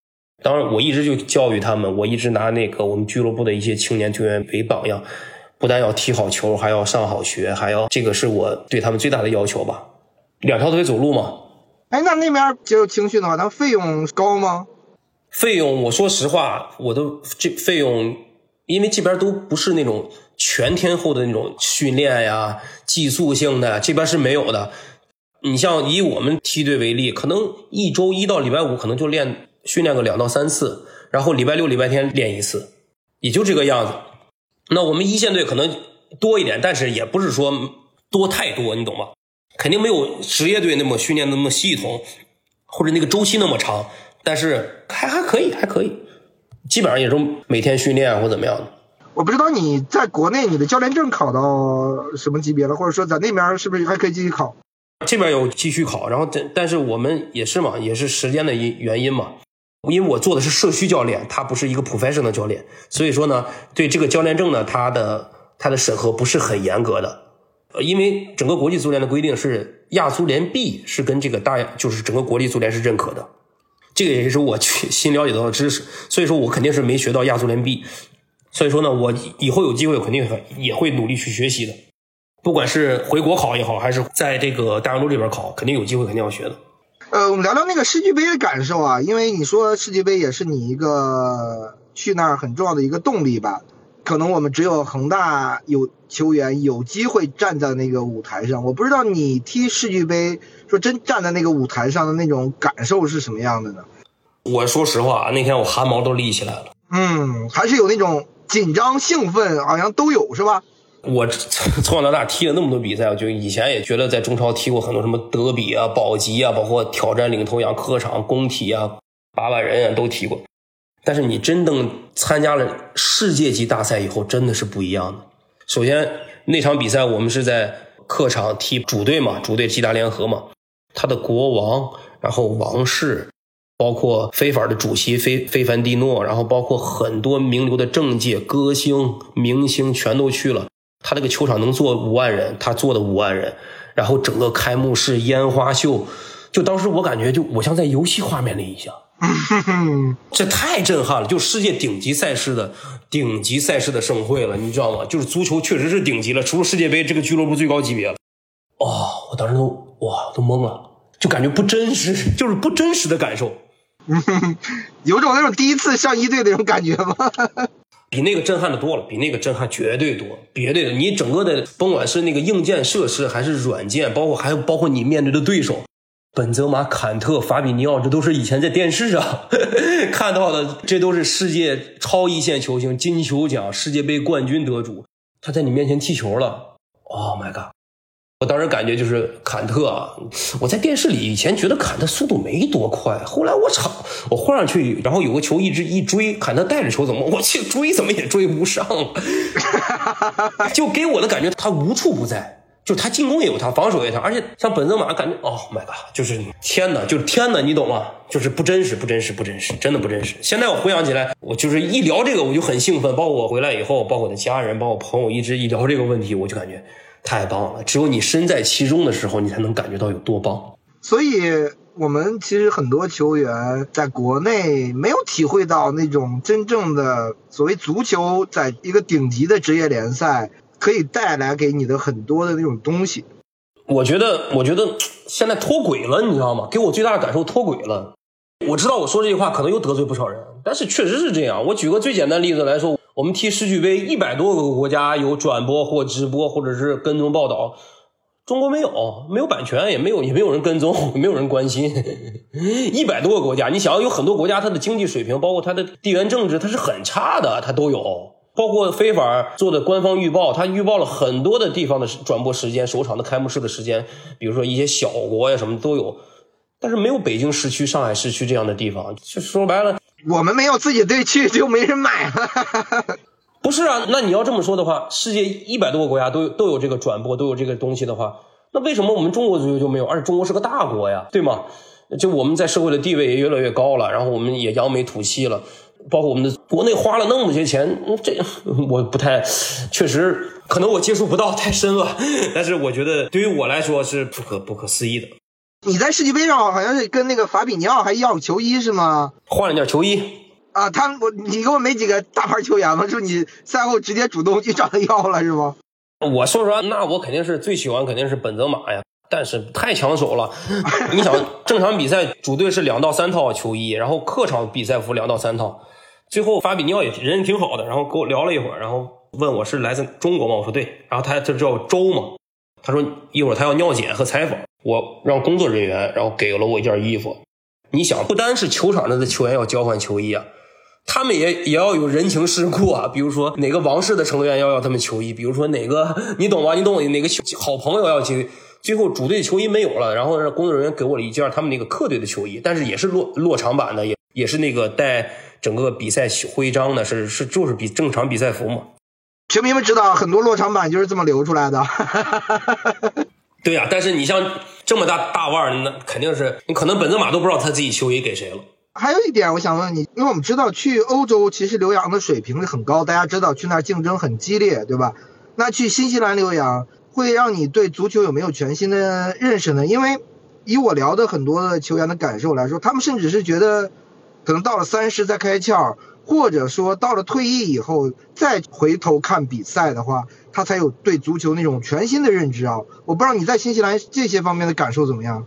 当然，我一直就教育他们，我一直拿那个我们俱乐部的一些青年球员为榜样，不但要踢好球，还要上好学，还要这个是我对他们最大的要求吧。两条腿走路嘛。
哎，那那边接受青训的话，他费用高吗？
费用，我说实话，我都这费用，因为这边都不是那种全天候的那种训练呀，寄宿性的，这边是没有的。你像以我们梯队为例，可能一周一到礼拜五可能就练训练个两到三次，然后礼拜六、礼拜天练一次，也就这个样子。那我们一线队可能多一点，但是也不是说多太多，你懂吗？肯定没有职业队那么训练那么系统，或者那个周期那么长。但是还还可以，还可以，基本上也是每天训练或怎么样的。
我不知道你在国内你的教练证考到什么级别了，或者说在那边是不是还可以继续考？
这边有继续考，然后但但是我们也是嘛，也是时间的因原因嘛。因为我做的是社区教练，他不是一个 professional 教练，所以说呢，对这个教练证呢，他的他的审核不是很严格的。呃，因为整个国际足联的规定是亚足联 B 是跟这个大就是整个国际足联是认可的。这个也是我去 新了解到的知识，所以说我肯定是没学到亚足联 B，所以说呢，我以后有机会肯定也会努力去学习的，不管是回国考也好，还是在这个大洋洲这边考，肯定有机会肯定要学的。
呃，我们聊聊那个世界杯的感受啊，因为你说世界杯也是你一个去那儿很重要的一个动力吧。可能我们只有恒大有球员有机会站在那个舞台上，我不知道你踢世俱杯，说真站在那个舞台上的那种感受是什么样的呢？
我说实话，那天我汗毛都立起来了。
嗯，还是有那种紧张、兴奋，好像都有，是吧？
我从小到大踢了那么多比赛，我就以前也觉得在中超踢过很多什么德比啊、保级啊，包括挑战领头羊、客场工体啊、八万人啊都踢过。但是你真正参加了世界级大赛以后，真的是不一样的。首先那场比赛我们是在客场踢主队嘛，主队吉达联合嘛，他的国王，然后王室，包括非法的主席非非凡蒂诺，然后包括很多名流的政界歌星明星全都去了。他这个球场能坐五万人，他坐的五万人，然后整个开幕式烟花秀，就当时我感觉就我像在游戏画面里一样。这太震撼了！就世界顶级赛事的顶级赛事的盛会了，你知道吗？就是足球确实是顶级了，除了世界杯这个俱乐部最高级别了。哦，我当时都哇都懵了，就感觉不真实，就是不真实的感受。
有种那种第一次上一队那种感觉吗？
比那个震撼的多了，比那个震撼绝对多，绝对的。你整个的甭管是那个硬件设施还是软件，包括还有包括你面对的对手。本泽马、坎特、法比尼奥，这都是以前在电视上 看到的，这都是世界超一线球星，金球奖、世界杯冠军得主，他在你面前踢球了。Oh my god！我当时感觉就是坎特啊，我在电视里以前觉得坎特速度没多快，后来我操，我换上去，然后有个球一直一追，坎特带着球怎么，我去追怎么也追不上，就给我的感觉他无处不在。就他进攻也有他，防守也有他，而且像本泽马，感觉哦，My God，就是天呐，就是天呐，你懂吗？就是不真实，不真实，不真实，真的不真实。现在我回想起来，我就是一聊这个我就很兴奋，包括我回来以后，包括我的家人，包括我朋友，一直一聊这个问题，我就感觉太棒了。只有你身在其中的时候，你才能感觉到有多棒。
所以，我们其实很多球员在国内没有体会到那种真正的所谓足球，在一个顶级的职业联赛。可以带来给你的很多的那种东西，
我觉得，我觉得现在脱轨了，你知道吗？给我最大的感受脱轨了。我知道我说这句话可能又得罪不少人，但是确实是这样。我举个最简单例子来说，我们踢世俱杯，一百多个国家有转播或直播或者是跟踪报道，中国没有，没有版权，也没有，也没有人跟踪，没有人关心。一百多个国家，你想要有很多国家，它的经济水平，包括它的地缘政治，它是很差的，它都有。包括非法做的官方预报，它预报了很多的地方的转播时间、首场的开幕式的时间，比如说一些小国呀什么都有，但是没有北京市区、上海市区这样的地方。就说白了，
我们没有自己队去，就没人买。
不是啊，那你要这么说的话，世界一百多个国家都有都有这个转播，都有这个东西的话，那为什么我们中国足球就没有？而且中国是个大国呀，对吗？就我们在社会的地位也越来越高了，然后我们也扬眉吐气了。包括我们的国内花了那么些钱，这 我不太，确实可能我接触不到太深了，但是我觉得对于我来说是不可不可思议的。
你在世界杯上好像是跟那个法比尼奥还要球衣是吗？
换了件球衣
啊，他我你给我没几个大牌球员吗？就你赛后直接主动去找他要了是吗？
我说实话，那我肯定是最喜欢肯定是本泽马呀，但是太抢手了。你想，正常比赛主队是两到三套球衣，然后客场比赛服两到三套。最后法比尼奥也人挺好的，然后跟我聊了一会儿，然后问我是来自中国吗？我说对。然后他就叫周嘛，他说一会儿他要尿检和采访，我让工作人员然后给了我一件衣服。你想，不单是球场上的球员要交换球衣啊。他们也也要有人情世故啊，比如说哪个王室的成员要要他们球衣，比如说哪个你懂吧？你懂哪个好朋友要球衣，最后主队球衣没有了，然后让工作人员给我了一件他们那个客队的球衣，但是也是落落场版的，也也是那个带整个比赛徽章的，是是就是比正常比赛服嘛。
球迷们知道，很多落场版就是这么流出来的。
对呀，但是你像这么大大腕儿，那肯定是你可能本泽马都不知道他自己球衣给谁了。
还有一点，我想问你，因为我们知道去欧洲其实留洋的水平是很高，大家知道去那儿竞争很激烈，对吧？那去新西兰留洋会让你对足球有没有全新的认识呢？因为以我聊的很多的球员的感受来说，他们甚至是觉得，可能到了三十再开窍，或者说到了退役以后再回头看比赛的话，他才有对足球那种全新的认知啊！我不知道你在新西兰这些方面的感受怎么样？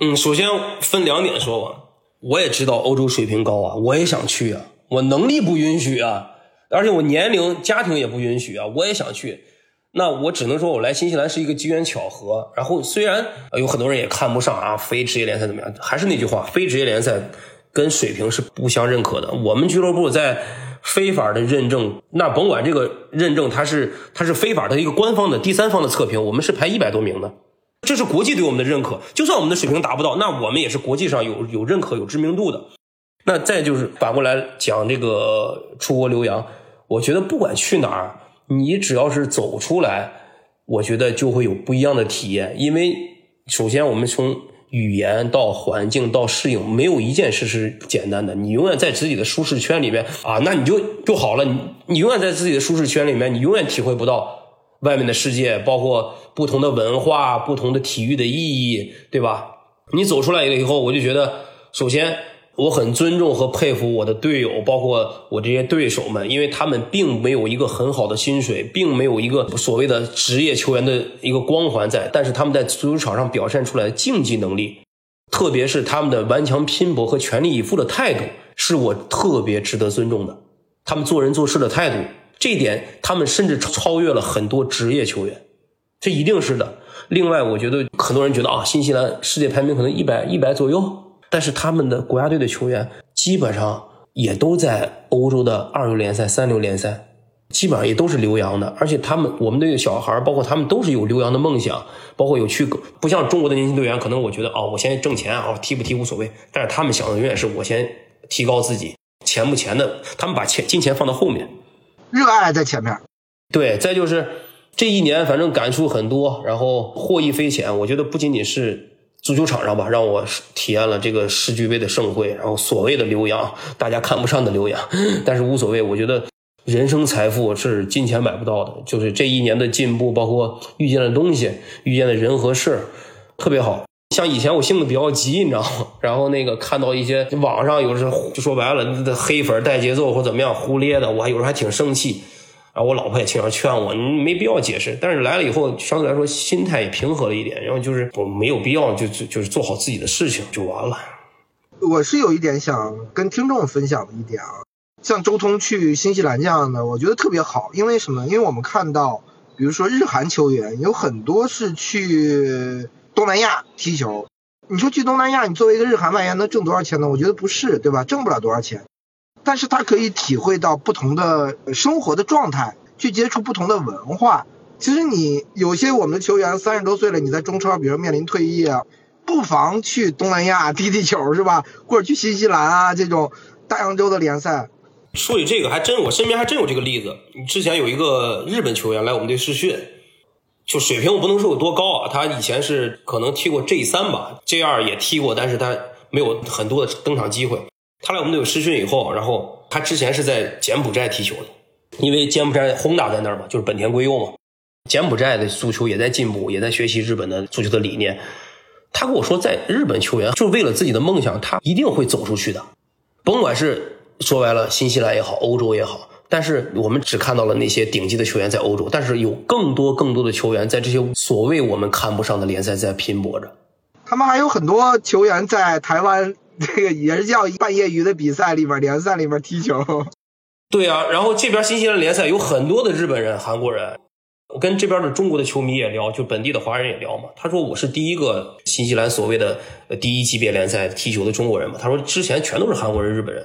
嗯，首先分两点说吧。我也知道欧洲水平高啊，我也想去啊，我能力不允许啊，而且我年龄、家庭也不允许啊，我也想去。那我只能说，我来新西兰是一个机缘巧合。然后虽然有很多人也看不上啊，非职业联赛怎么样？还是那句话，非职业联赛跟水平是不相认可的。我们俱乐部在非法的认证，那甭管这个认证它是它是非法的一个官方的第三方的测评，我们是排一百多名的。这是国际对我们的认可，就算我们的水平达不到，那我们也是国际上有有认可、有知名度的。那再就是反过来讲这个出国留洋，我觉得不管去哪儿，你只要是走出来，我觉得就会有不一样的体验。因为首先我们从语言到环境到适应，没有一件事是简单的。你永远在自己的舒适圈里面啊，那你就就好了。你你永远在自己的舒适圈里面，你永远体会不到。外面的世界，包括不同的文化、不同的体育的意义，对吧？你走出来以后，我就觉得，首先我很尊重和佩服我的队友，包括我这些对手们，因为他们并没有一个很好的薪水，并没有一个所谓的职业球员的一个光环在，但是他们在足球场上表现出来的竞技能力，特别是他们的顽强拼搏和全力以赴的态度，是我特别值得尊重的。他们做人做事的态度。这一点，他们甚至超越了很多职业球员，这一定是的。另外，我觉得很多人觉得啊，新西兰世界排名可能一百一百左右，但是他们的国家队的球员基本上也都在欧洲的二流联赛、三流联赛，基本上也都是留洋的。而且他们，我们的小孩包括他们都是有留洋的梦想，包括有去，不像中国的年轻队员，可能我觉得哦，我先挣钱啊，踢不踢无所谓。但是他们想的永远是我先提高自己，钱不钱的，他们把钱金钱放到后面。
热爱在前面，
对，再就是这一年，反正感触很多，然后获益匪浅。我觉得不仅仅是足球场上吧，让我体验了这个世俱杯的盛会，然后所谓的留洋，大家看不上的留洋，但是无所谓。我觉得人生财富是金钱买不到的，就是这一年的进步，包括遇见的东西，遇见的人和事特别好。像以前我性子比较急，你知道吗？然后那个看到一些网上有时候就说白了，黑粉带节奏或怎么样胡咧的，我还有时候还挺生气。然后我老婆也经常劝我，你没必要解释。但是来了以后，相对来说心态也平和了一点。然后就是我没有必要就就就是做好自己的事情就完了。
我是有一点想跟听众分享的一点啊，像周通去新西兰这样的，我觉得特别好。因为什么？因为我们看到，比如说日韩球员有很多是去。东南亚踢球，你说去东南亚，你作为一个日韩外援能挣多少钱呢？我觉得不是，对吧？挣不了多少钱，但是他可以体会到不同的生活的状态，去接触不同的文化。其实你有些我们的球员三十多岁了，你在中超，比如面临退役啊，不妨去东南亚踢踢球，是吧？或者去新西兰啊这种大洋洲的联赛。
说起这个，还真我身边还真有这个例子。之前有一个日本球员来我们队试训。就水平我不能说有多高啊，他以前是可能踢过 J 三吧，J 二也踢过，但是他没有很多的登场机会。他来我们队有试训以后，然后他之前是在柬埔寨踢球的，因为柬埔寨轰打在那儿嘛，就是本田圭佑嘛。柬埔寨的足球也在进步，也在学习日本的足球的理念。他跟我说，在日本球员就为了自己的梦想，他一定会走出去的，甭管是说白了新西兰也好，欧洲也好。但是我们只看到了那些顶级的球员在欧洲，但是有更多更多的球员在这些所谓我们看不上的联赛在拼搏着。
他们还有很多球员在台湾，这个也是叫半业余的比赛里面、联赛里面踢球。
对啊，然后这边新西兰联赛有很多的日本人、韩国人。我跟这边的中国的球迷也聊，就本地的华人也聊嘛。他说我是第一个新西兰所谓的第一级别联赛踢球的中国人嘛。他说之前全都是韩国人、日本人，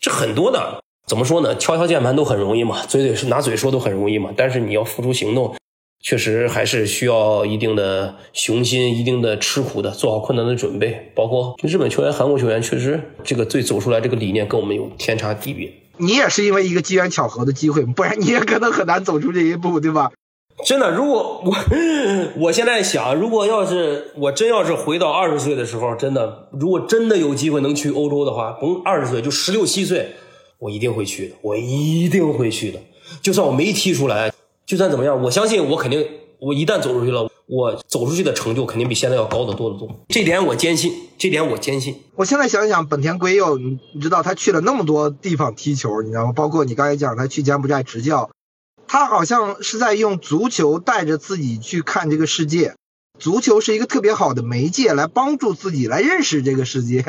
这很多的。怎么说呢？敲敲键盘都很容易嘛，嘴嘴是拿嘴说都很容易嘛。但是你要付出行动，确实还是需要一定的雄心、一定的吃苦的，做好困难的准备。包括日本球员、韩国球员，确实这个最走出来这个理念跟我们有天差地别。
你也是因为一个机缘巧合的机会，不然你也可能很难走出这一步，对吧？
真的，如果我 我现在想，如果要是我真要是回到二十岁的时候，真的，如果真的有机会能去欧洲的话，甭二十岁，就十六七岁。我一定会去的，我一定会去的。就算我没踢出来，就算怎么样，我相信我肯定，我一旦走出去了，我走出去的成就肯定比现在要高得多得多。这点我坚信，这点我坚信。
我现在想想，本田圭佑，你你知道他去了那么多地方踢球，你知道吗？包括你刚才讲他去柬埔寨执教，他好像是在用足球带着自己去看这个世界。足球是一个特别好的媒介，来帮助自己来认识这个世界。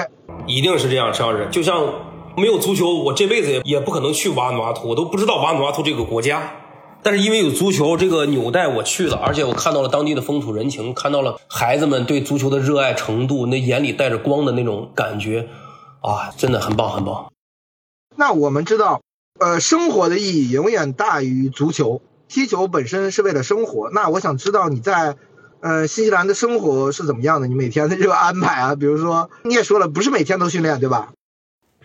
一定是这样，张老师，就像。没有足球，我这辈子也也不可能去瓦努阿图，我都不知道瓦努阿图这个国家。但是因为有足球这个纽带，我去了，而且我看到了当地的风土人情，看到了孩子们对足球的热爱程度，那眼里带着光的那种感觉，啊，真的很棒很棒。
那我们知道，呃，生活的意义永远大于足球，踢球本身是为了生活。那我想知道你在，呃，新西兰的生活是怎么样的？你每天的这个安排啊，比如说你也说了，不是每天都训练，对吧？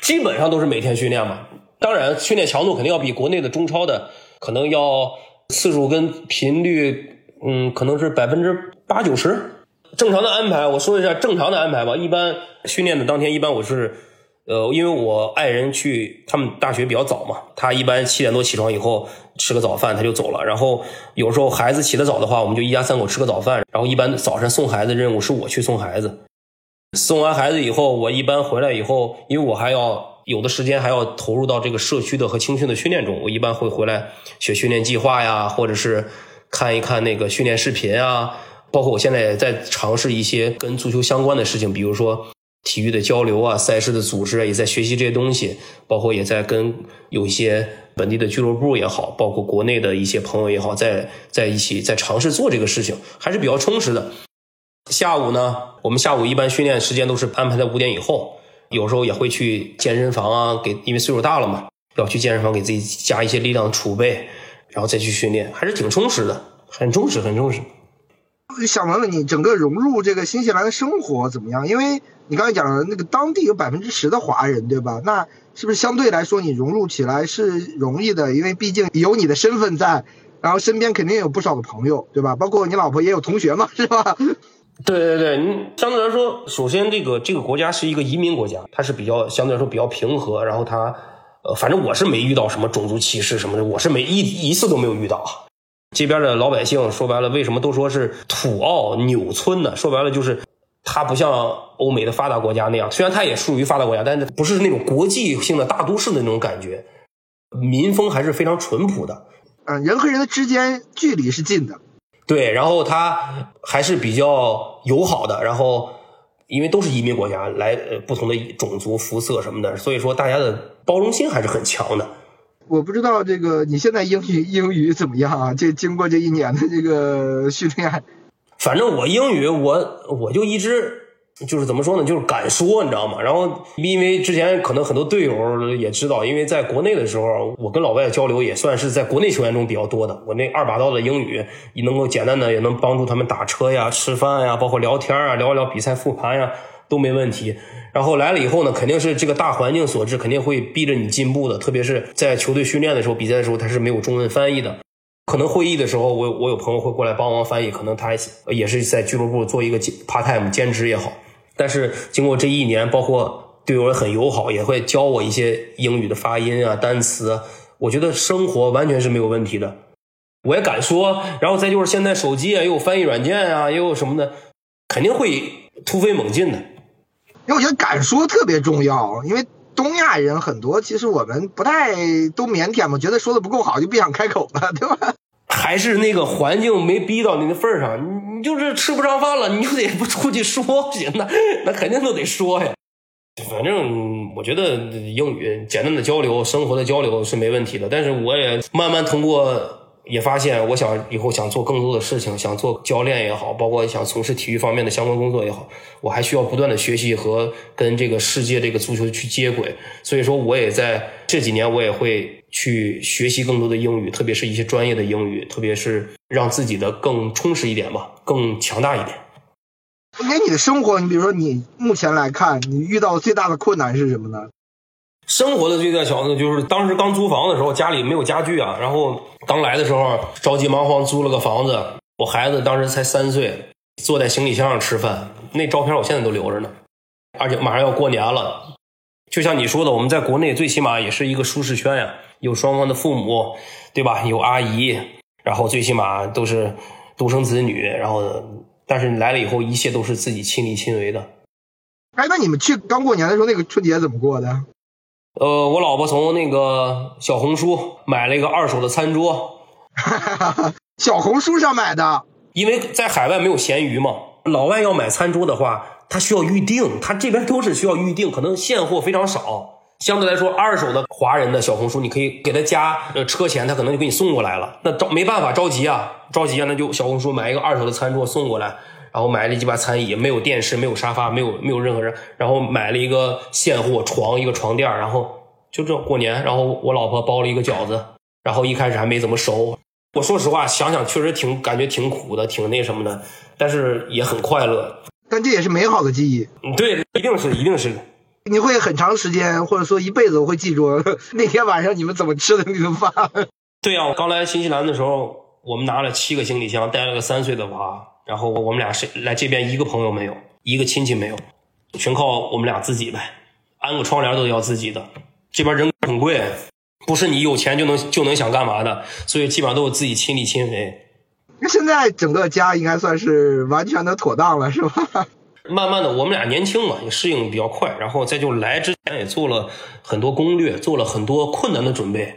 基本上都是每天训练嘛，当然训练强度肯定要比国内的中超的可能要次数跟频率，嗯，可能是百分之八九十。正常的安排，我说一下正常的安排吧。一般训练的当天，一般我是，呃，因为我爱人去他们大学比较早嘛，他一般七点多起床以后吃个早饭他就走了。然后有时候孩子起得早的话，我们就一家三口吃个早饭。然后一般早晨送孩子任务是我去送孩子。送完孩子以后，我一般回来以后，因为我还要有的时间还要投入到这个社区的和青训的训练中，我一般会回来学训练计划呀，或者是看一看那个训练视频啊，包括我现在也在尝试一些跟足球相关的事情，比如说体育的交流啊、赛事的组织啊，也在学习这些东西，包括也在跟有一些本地的俱乐部也好，包括国内的一些朋友也好，在在一起在尝试做这个事情，还是比较充实的。下午呢，我们下午一般训练时间都是安排在五点以后，有时候也会去健身房啊，给因为岁数大了嘛，要去健身房给自己加一些力量储备，然后再去训练，还是挺充实的，很充实，很充实。
想问问你，整个融入这个新西兰的生活怎么样？因为你刚才讲的那个当地有百分之十的华人，对吧？那是不是相对来说你融入起来是容易的？因为毕竟有你的身份在，然后身边肯定有不少的朋友，对吧？包括你老婆也有同学嘛，是吧？
对对对，你相对来说，首先这个这个国家是一个移民国家，它是比较相对来说比较平和，然后它，呃，反正我是没遇到什么种族歧视什么的，我是没一一次都没有遇到。这边的老百姓说白了，为什么都说是土澳纽村呢？说白了就是，它不像欧美的发达国家那样，虽然它也属于发达国家，但是不是那种国际性的大都市的那种感觉，民风还是非常淳朴的。
嗯，人和人的之间距离是近的。
对，然后他还是比较友好的，然后因为都是移民国家，来呃不同的种族肤色什么的，所以说大家的包容性还是很强的。
我不知道这个你现在英语英语怎么样啊？这经过这一年的这个训练，
反正我英语我我就一直。就是怎么说呢？就是敢说，你知道吗？然后因为之前可能很多队友也知道，因为在国内的时候，我跟老外交流也算是在国内球员中比较多的。我那二把刀的英语也能够简单的也能帮助他们打车呀、吃饭呀，包括聊天啊、聊一聊比赛复盘呀，都没问题。然后来了以后呢，肯定是这个大环境所致，肯定会逼着你进步的。特别是在球队训练的时候、比赛的时候，他是没有中文翻译的。可能会议的时候，我我有朋友会过来帮忙翻译，可能他也是在俱乐部做一个 part time 兼职也好。但是经过这一年，包括对我很友好，也会教我一些英语的发音啊、单词。我觉得生活完全是没有问题的，我也敢说。然后再就是现在手机啊，也有翻译软件啊，也有什么的，肯定会突飞猛进的。
因为我觉得敢说特别重要，因为东亚人很多，其实我们不太都腼腆嘛，觉得说的不够好就不想开口了，对吧？
还是那个环境没逼到你的份儿上，你你就是吃不上饭了，你就得不出去说行那 那肯定都得说呀。反正我觉得英语简单的交流、生活的交流是没问题的，但是我也慢慢通过。也发现，我想以后想做更多的事情，想做教练也好，包括想从事体育方面的相关工作也好，我还需要不断的学习和跟这个世界这个足球去接轨。所以说，我也在这几年，我也会去学习更多的英语，特别是一些专业的英语，特别是让自己的更充实一点吧，更强大一点。
那你的生活，你比如说你目前来看，你遇到最大的困难是什么呢？
生活的最大小呢，就是当时刚租房的时候，家里没有家具啊，然后刚来的时候着急忙慌租了个房子。我孩子当时才三岁，坐在行李箱上吃饭，那照片我现在都留着呢。而且马上要过年了，就像你说的，我们在国内最起码也是一个舒适圈呀，有双方的父母，对吧？有阿姨，然后最起码都是独生子女，然后但是来了以后，一切都是自己亲力亲为的。
哎，那你们去刚过年的时候，那个春节怎么过的？
呃，我老婆从那个小红书买了一个二手的餐桌，
小红书上买的，
因为在海外没有闲鱼嘛。老外要买餐桌的话，他需要预定，他这边都是需要预定，可能现货非常少。相对来说，二手的华人的小红书，你可以给他加呃车钱，他可能就给你送过来了。那着没办法着急啊，着急啊，那就小红书买一个二手的餐桌送过来。然后买了几把餐椅，没有电视，没有沙发，没有没有任何人。然后买了一个现货床，一个床垫然后就这过年。然后我老婆包了一个饺子，然后一开始还没怎么熟。我说实话，想想确实挺感觉挺苦的，挺那什么的，但是也很快乐。
但这也是美好的记忆。
对，一定是，一定是。
你会很长时间，或者说一辈子，我会记住 那天晚上你们怎么吃的那顿饭。
对呀，我刚来新西兰的时候，我们拿了七个行李箱，带了个三岁的娃。然后我们俩是来这边一个朋友没有，一个亲戚没有，全靠我们俩自己呗。安个窗帘都要自己的，这边人很贵，不是你有钱就能就能想干嘛的，所以基本上都是自己亲力亲为。
那现在整个家应该算是完全的妥当了，是吧？
慢慢的，我们俩年轻嘛，也适应比较快。然后再就来之前也做了很多攻略，做了很多困难的准备。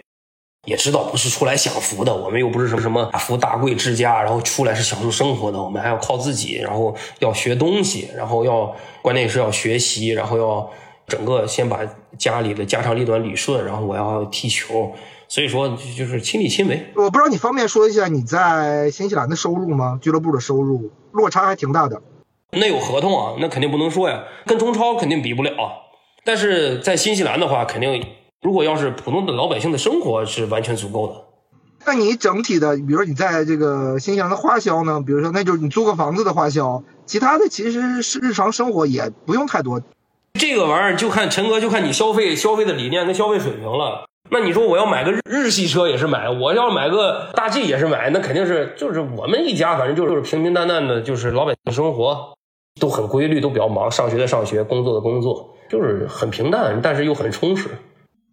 也知道不是出来享福的，我们又不是什么什么大富大贵之家，然后出来是享受生活的，我们还要靠自己，然后要学东西，然后要关键是要学习，然后要整个先把家里的家长里短理顺，然后我要踢球，所以说就是亲力亲为。
我不知道你方便说一下你在新西兰的收入吗？俱乐部的收入落差还挺大的。
那有合同啊，那肯定不能说呀，跟中超肯定比不了，但是在新西兰的话肯定。如果要是普通的老百姓的生活是完全足够的，
那你整体的，比如说你在这个新西兰的花销呢？比如说，那就是你租个房子的花销，其他的其实是日常生活也不用太多。
这个玩意儿就看陈哥，就看你消费消费的理念跟消费水平了。那你说我要买个日系车也是买，我要买个大 G 也是买，那肯定是就是我们一家反正就是平平淡淡的，就是老百姓生活都很规律，都比较忙，上学的上学，工作的工作，就是很平淡，但是又很充实。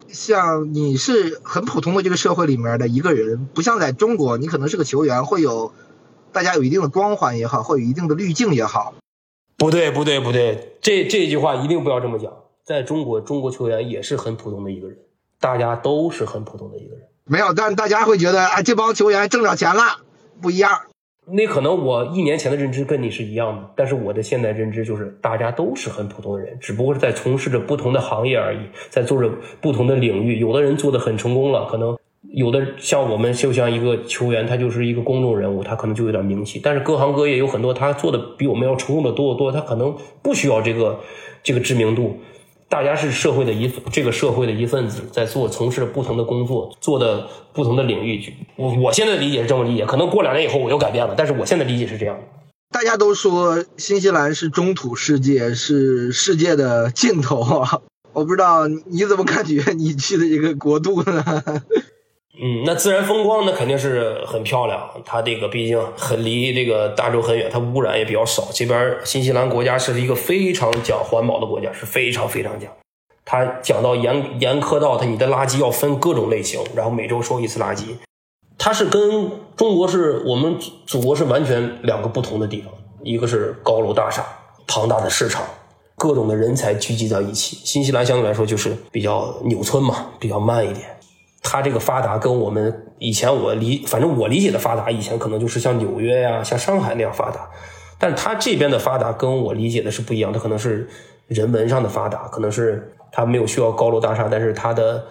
像你是很普通的这个社会里面的一个人，不像在中国，你可能是个球员，会有大家有一定的光环也好，会有一定的滤镜也好。
不对，不对，不对，这这句话一定不要这么讲。在中国，中国球员也是很普通的一个人，大家都是很普通的一个人。
没有，但大家会觉得啊，这帮球员挣着钱了，不一样。
那可能我一年前的认知跟你是一样的，但是我的现在认知就是大家都是很普通的人，只不过是在从事着不同的行业而已，在做着不同的领域。有的人做的很成功了，可能有的像我们就像一个球员，他就是一个公众人物，他可能就有点名气。但是各行各业有很多他做的比我们要成功的多得多，他可能不需要这个这个知名度。大家是社会的一这个社会的一份子，在做从事不同的工作，做的不同的领域。我我现在理解是这么理解，可能过两年以后我又改变了，但是我现在理解是这样的。
大家都说新西兰是中土世界，是世界的尽头！我不知道你怎么感觉你去的这个国度呢？
嗯，那自然风光那肯定是很漂亮。它这个毕竟很离这个大洲很远，它污染也比较少。这边新西兰国家是一个非常讲环保的国家，是非常非常讲。它讲到严严苛到它，你的垃圾要分各种类型，然后每周收一次垃圾。它是跟中国是我们祖国是完全两个不同的地方。一个是高楼大厦，庞大的市场，各种的人才聚集在一起。新西兰相对来说就是比较纽村嘛，比较慢一点。它这个发达跟我们以前我理，反正我理解的发达，以前可能就是像纽约呀、像上海那样发达，但它这边的发达跟我理解的是不一样，它可能是人文上的发达，可能是它没有需要高楼大厦，但是它的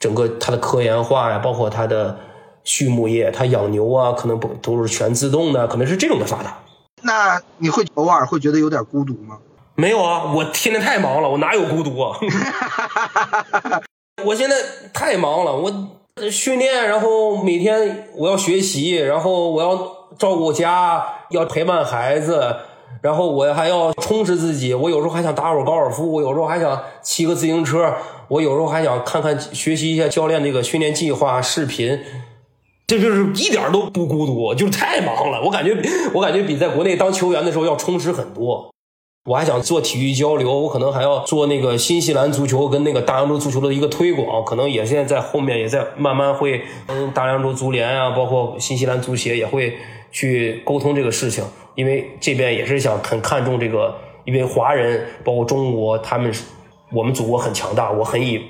整个它的科研化呀，包括它的畜牧业，它养牛啊，可能不都是全自动的，可能是这种的发达。
那你会偶尔会觉得有点孤独吗？
没有啊，我天天太忙了，我哪有孤独啊？我现在太忙了，我训练，然后每天我要学习，然后我要照顾家，要陪伴孩子，然后我还要充实自己。我有时候还想打会儿高尔夫，我有时候还想骑个自行车，我有时候还想看看学习一下教练这个训练计划视频。这就是一点都不孤独，就是太忙了。我感觉我感觉比在国内当球员的时候要充实很多。我还想做体育交流，我可能还要做那个新西兰足球跟那个大洋洲足球的一个推广，可能也现在在后面也在慢慢会跟大洋洲足联啊，包括新西兰足协也会去沟通这个事情，因为这边也是想很看重这个，因为华人包括中国，他们我们祖国很强大，我很以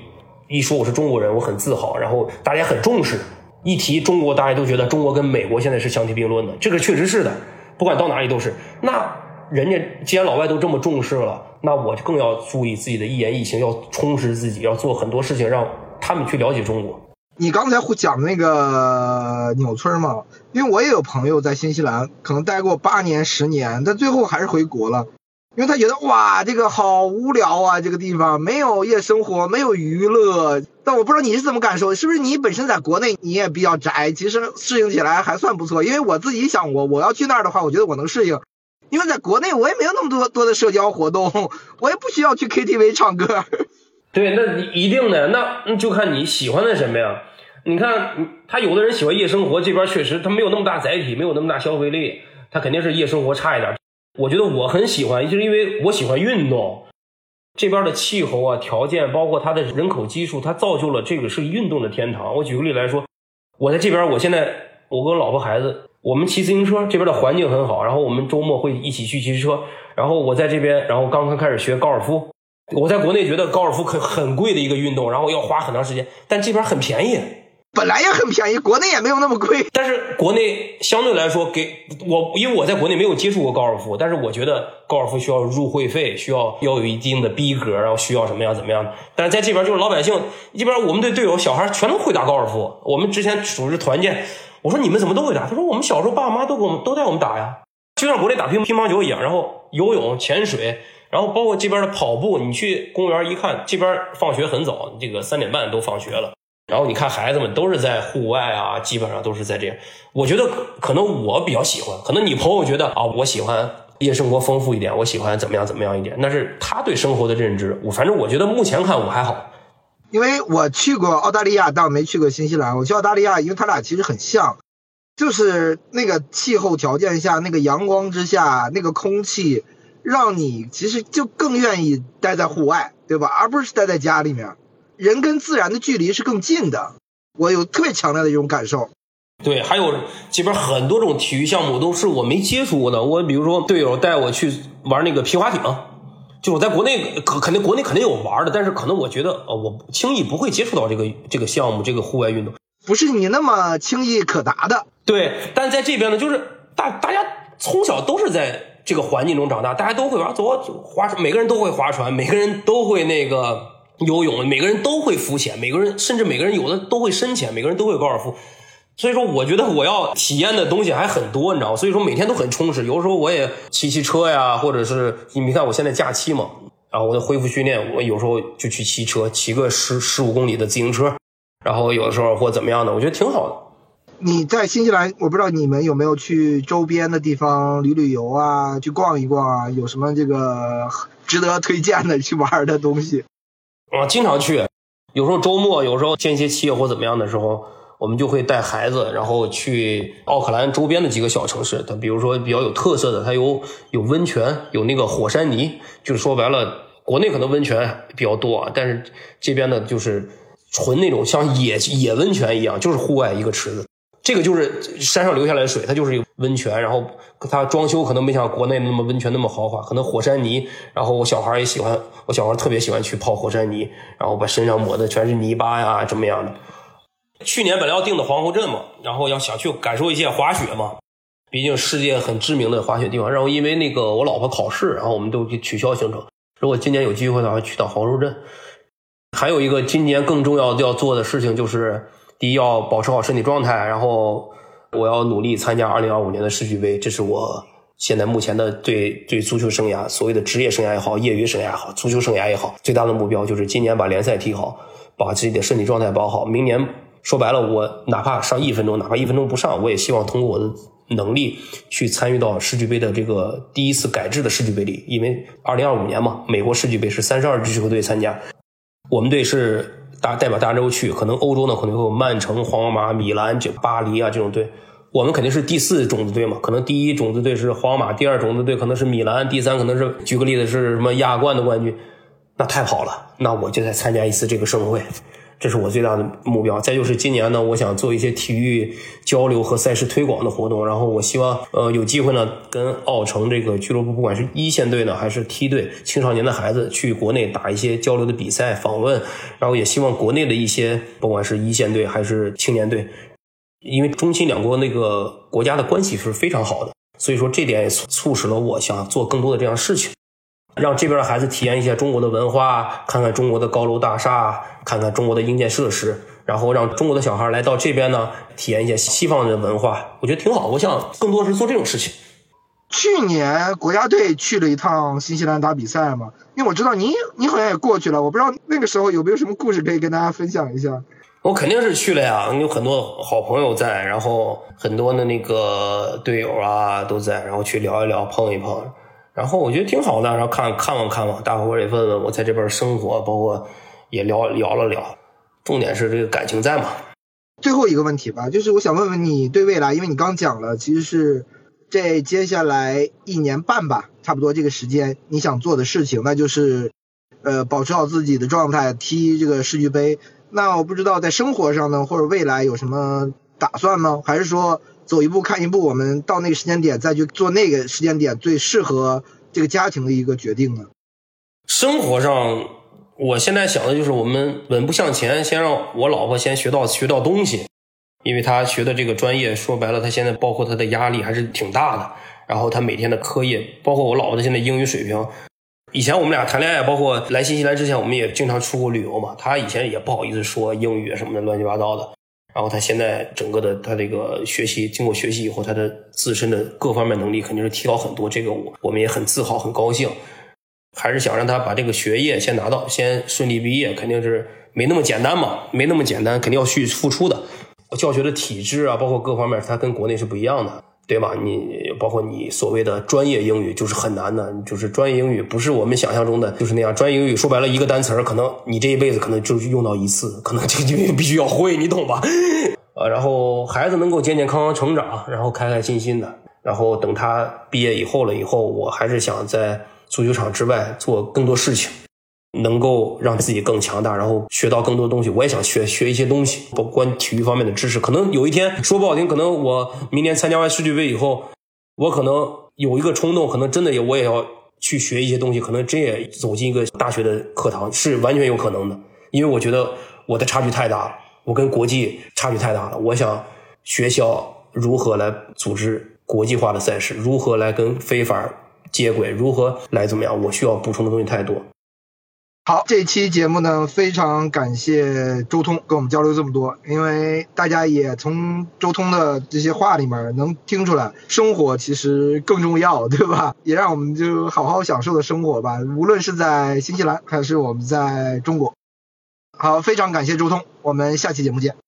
一说我是中国人，我很自豪，然后大家很重视，一提中国，大家都觉得中国跟美国现在是相提并论的，这个确实是的，不管到哪里都是。那。人家既然老外都这么重视了，那我就更要注意自己的一言一行，要充实自己，要做很多事情，让他们去了解中国。
你刚才讲那个纽村嘛，因为我也有朋友在新西兰，可能待过八年、十年，但最后还是回国了，因为他觉得哇，这个好无聊啊，这个地方没有夜生活，没有娱乐。但我不知道你是怎么感受，是不是你本身在国内你也比较宅，其实适应起来还算不错。因为我自己想，我我要去那儿的话，我觉得我能适应。因为在国内，我也没有那么多多的社交活动，我也不需要去 KTV 唱歌。
对，那一定的，那就看你喜欢的什么呀。你看，他有的人喜欢夜生活，这边确实他没有那么大载体，没有那么大消费力，他肯定是夜生活差一点。我觉得我很喜欢，就是因为我喜欢运动。这边的气候啊、条件，包括它的人口基数，它造就了这个是运动的天堂。我举个例来说，我在这边，我现在我跟我老婆孩子。我们骑自行车，这边的环境很好，然后我们周末会一起去骑车。然后我在这边，然后刚刚开始学高尔夫。我在国内觉得高尔夫很很贵的一个运动，然后要花很长时间，但这边很便宜，
本来也很便宜，国内也没有那么贵。
但是国内相对来说给我，因为我在国内没有接触过高尔夫，但是我觉得高尔夫需要入会费，需要要有一定的逼格，然后需要什么样怎么样。但是在这边就是老百姓，这边我们队队友小孩全都会打高尔夫。我们之前组织团建。我说你们怎么都会打？他说我们小时候爸妈都给我们都带我们打呀，就像国内打乒乒乓球一样。然后游泳、潜水，然后包括这边的跑步。你去公园一看，这边放学很早，这个三点半都放学了。然后你看孩子们都是在户外啊，基本上都是在这样。我觉得可能我比较喜欢，可能你朋友觉得啊，我喜欢夜生活丰富一点，我喜欢怎么样怎么样一点。那是他对生活的认知。我反正我觉得目前看我还好。
因为我去过澳大利亚，但我没去过新西兰。我去澳大利亚，因为它俩其实很像，就是那个气候条件下，那个阳光之下，那个空气，让你其实就更愿意待在户外，对吧？而不是待在家里面。人跟自然的距离是更近的，我有特别强烈的一种感受。
对，还有这边很多种体育项目都是我没接触过的。我比如说队友带我去玩那个皮划艇。就我在国内可肯定国内肯定有玩的，但是可能我觉得呃我轻易不会接触到这个这个项目这个户外运动，
不是你那么轻易可达的。
对，但在这边呢，就是大大家从小都是在这个环境中长大，大家都会玩，走划每个人都会划船，每个人都会那个游泳，每个人都会浮潜，每个人甚至每个人有的都会深潜，每个人都会高尔夫。所以说，我觉得我要体验的东西还很多，你知道吗？所以说每天都很充实。有的时候我也骑骑车呀，或者是你看我现在假期嘛，然后我在恢复训练，我有时候就去骑车，骑个十十五公里的自行车，然后有的时候或怎么样的，我觉得挺好的。
你在新西兰，我不知道你们有没有去周边的地方旅旅游啊，去逛一逛啊？有什么这个值得推荐的去玩的东西？
啊，经常去，有时候周末，有时候间歇期或怎么样的时候。我们就会带孩子，然后去奥克兰周边的几个小城市。它比如说比较有特色的，它有有温泉，有那个火山泥。就是说白了，国内可能温泉比较多啊，但是这边呢就是纯那种像野野温泉一样，就是户外一个池子，这个就是山上流下来的水，它就是一个温泉。然后它装修可能没像国内那么温泉那么豪华，可能火山泥。然后我小孩也喜欢，我小孩特别喜欢去泡火山泥，然后把身上抹的全是泥巴呀，怎么样的。去年本来要定的皇后镇嘛，然后要想去感受一些滑雪嘛，毕竟世界很知名的滑雪地方。然后因为那个我老婆考试，然后我们都取消行程。如果今年有机会的话，去到皇后镇。还有一个今年更重要的要做的事情就是。第一要保持好身体状态，然后我要努力参加二零二五年的世俱杯，这是我现在目前的对对足球生涯，所谓的职业生涯也好，业余生涯也好，足球生涯也好，最大的目标就是今年把联赛踢好，把自己的身体状态保好。明年说白了，我哪怕上一分钟，哪怕一分钟不上，我也希望通过我的能力去参与到世俱杯的这个第一次改制的世俱杯里，因为二零二五年嘛，美国世俱杯是三十二支球队参加，我们队是。大代表大洲去，可能欧洲呢可能会有曼城、皇马、米兰、就巴黎啊这种队，我们肯定是第四种子队嘛。可能第一种子队是皇马，第二种子队可能是米兰，第三可能是举个例子是什么亚冠的冠军，那太好了，那我就再参加一次这个盛会。这是我最大的目标。再就是今年呢，我想做一些体育交流和赛事推广的活动。然后我希望，呃，有机会呢，跟奥城这个俱乐部，不管是一线队呢，还是梯队、青少年的孩子，去国内打一些交流的比赛、访问。然后也希望国内的一些，不管是一线队还是青年队，因为中青两国那个国家的关系是非常好的，所以说这点也促使了我想做更多的这样事情。让这边的孩子体验一下中国的文化，看看中国的高楼大厦，看看中国的硬件设施，然后让中国的小孩来到这边呢，体验一下西方的文化，我觉得挺好。我想更多是做这种事情。
去年国家队去了一趟新西兰打比赛嘛，因为我知道你你好像也过去了，我不知道那个时候有没有什么故事可以跟大家分享一下。
我肯定是去了呀，有很多好朋友在，然后很多的那个队友啊都在，然后去聊一聊，碰一碰。然后我觉得挺好的，然后看看望看望，大伙儿也问问我在这边生活，包括也聊聊了聊，重点是这个感情在嘛。
最后一个问题吧，就是我想问问你对未来，因为你刚讲了，其实是这接下来一年半吧，差不多这个时间，你想做的事情，那就是呃保持好自己的状态，踢这个世俱杯。那我不知道在生活上呢，或者未来有什么打算吗？还是说？走一步看一步，我们到那个时间点再去做那个时间点最适合这个家庭的一个决定呢。
生活上，我现在想的就是我们稳步向前，先让我老婆先学到学到东西，因为她学的这个专业，说白了，她现在包括她的压力还是挺大的。然后她每天的课业，包括我老婆的现在英语水平，以前我们俩谈恋爱，包括来新西兰之前，我们也经常出国旅游嘛。她以前也不好意思说英语什么的，乱七八糟的。然后他现在整个的他这个学习，经过学习以后，他的自身的各方面能力肯定是提高很多。这个我我们也很自豪，很高兴。还是想让他把这个学业先拿到，先顺利毕业，肯定是没那么简单嘛，没那么简单，肯定要去付出的。教学的体制啊，包括各方面，它跟国内是不一样的。对吧？你包括你所谓的专业英语就是很难的，就是专业英语不是我们想象中的就是那样。专业英语说白了，一个单词儿可能你这一辈子可能就用到一次，可能这个必须要会，你懂吧？呃，然后孩子能够健健康康成长，然后开开心心的，然后等他毕业以后了以后，我还是想在足球场之外做更多事情。能够让自己更强大，然后学到更多东西。我也想学学一些东西，包括关体育方面的知识。可能有一天说不好听，可能我明年参加完世俱杯以后，我可能有一个冲动，可能真的也我也要去学一些东西。可能真也走进一个大学的课堂，是完全有可能的。因为我觉得我的差距太大了，我跟国际差距太大了。我想学校如何来组织国际化的赛事，如何来跟非法接轨，如何来怎么样？我需要补充的东西太多。
好，这期节目呢，非常感谢周通跟我们交流这么多，因为大家也从周通的这些话里面能听出来，生活其实更重要，对吧？也让我们就好好享受的生活吧，无论是在新西兰还是我们在中国。好，非常感谢周通，我们下期节目见。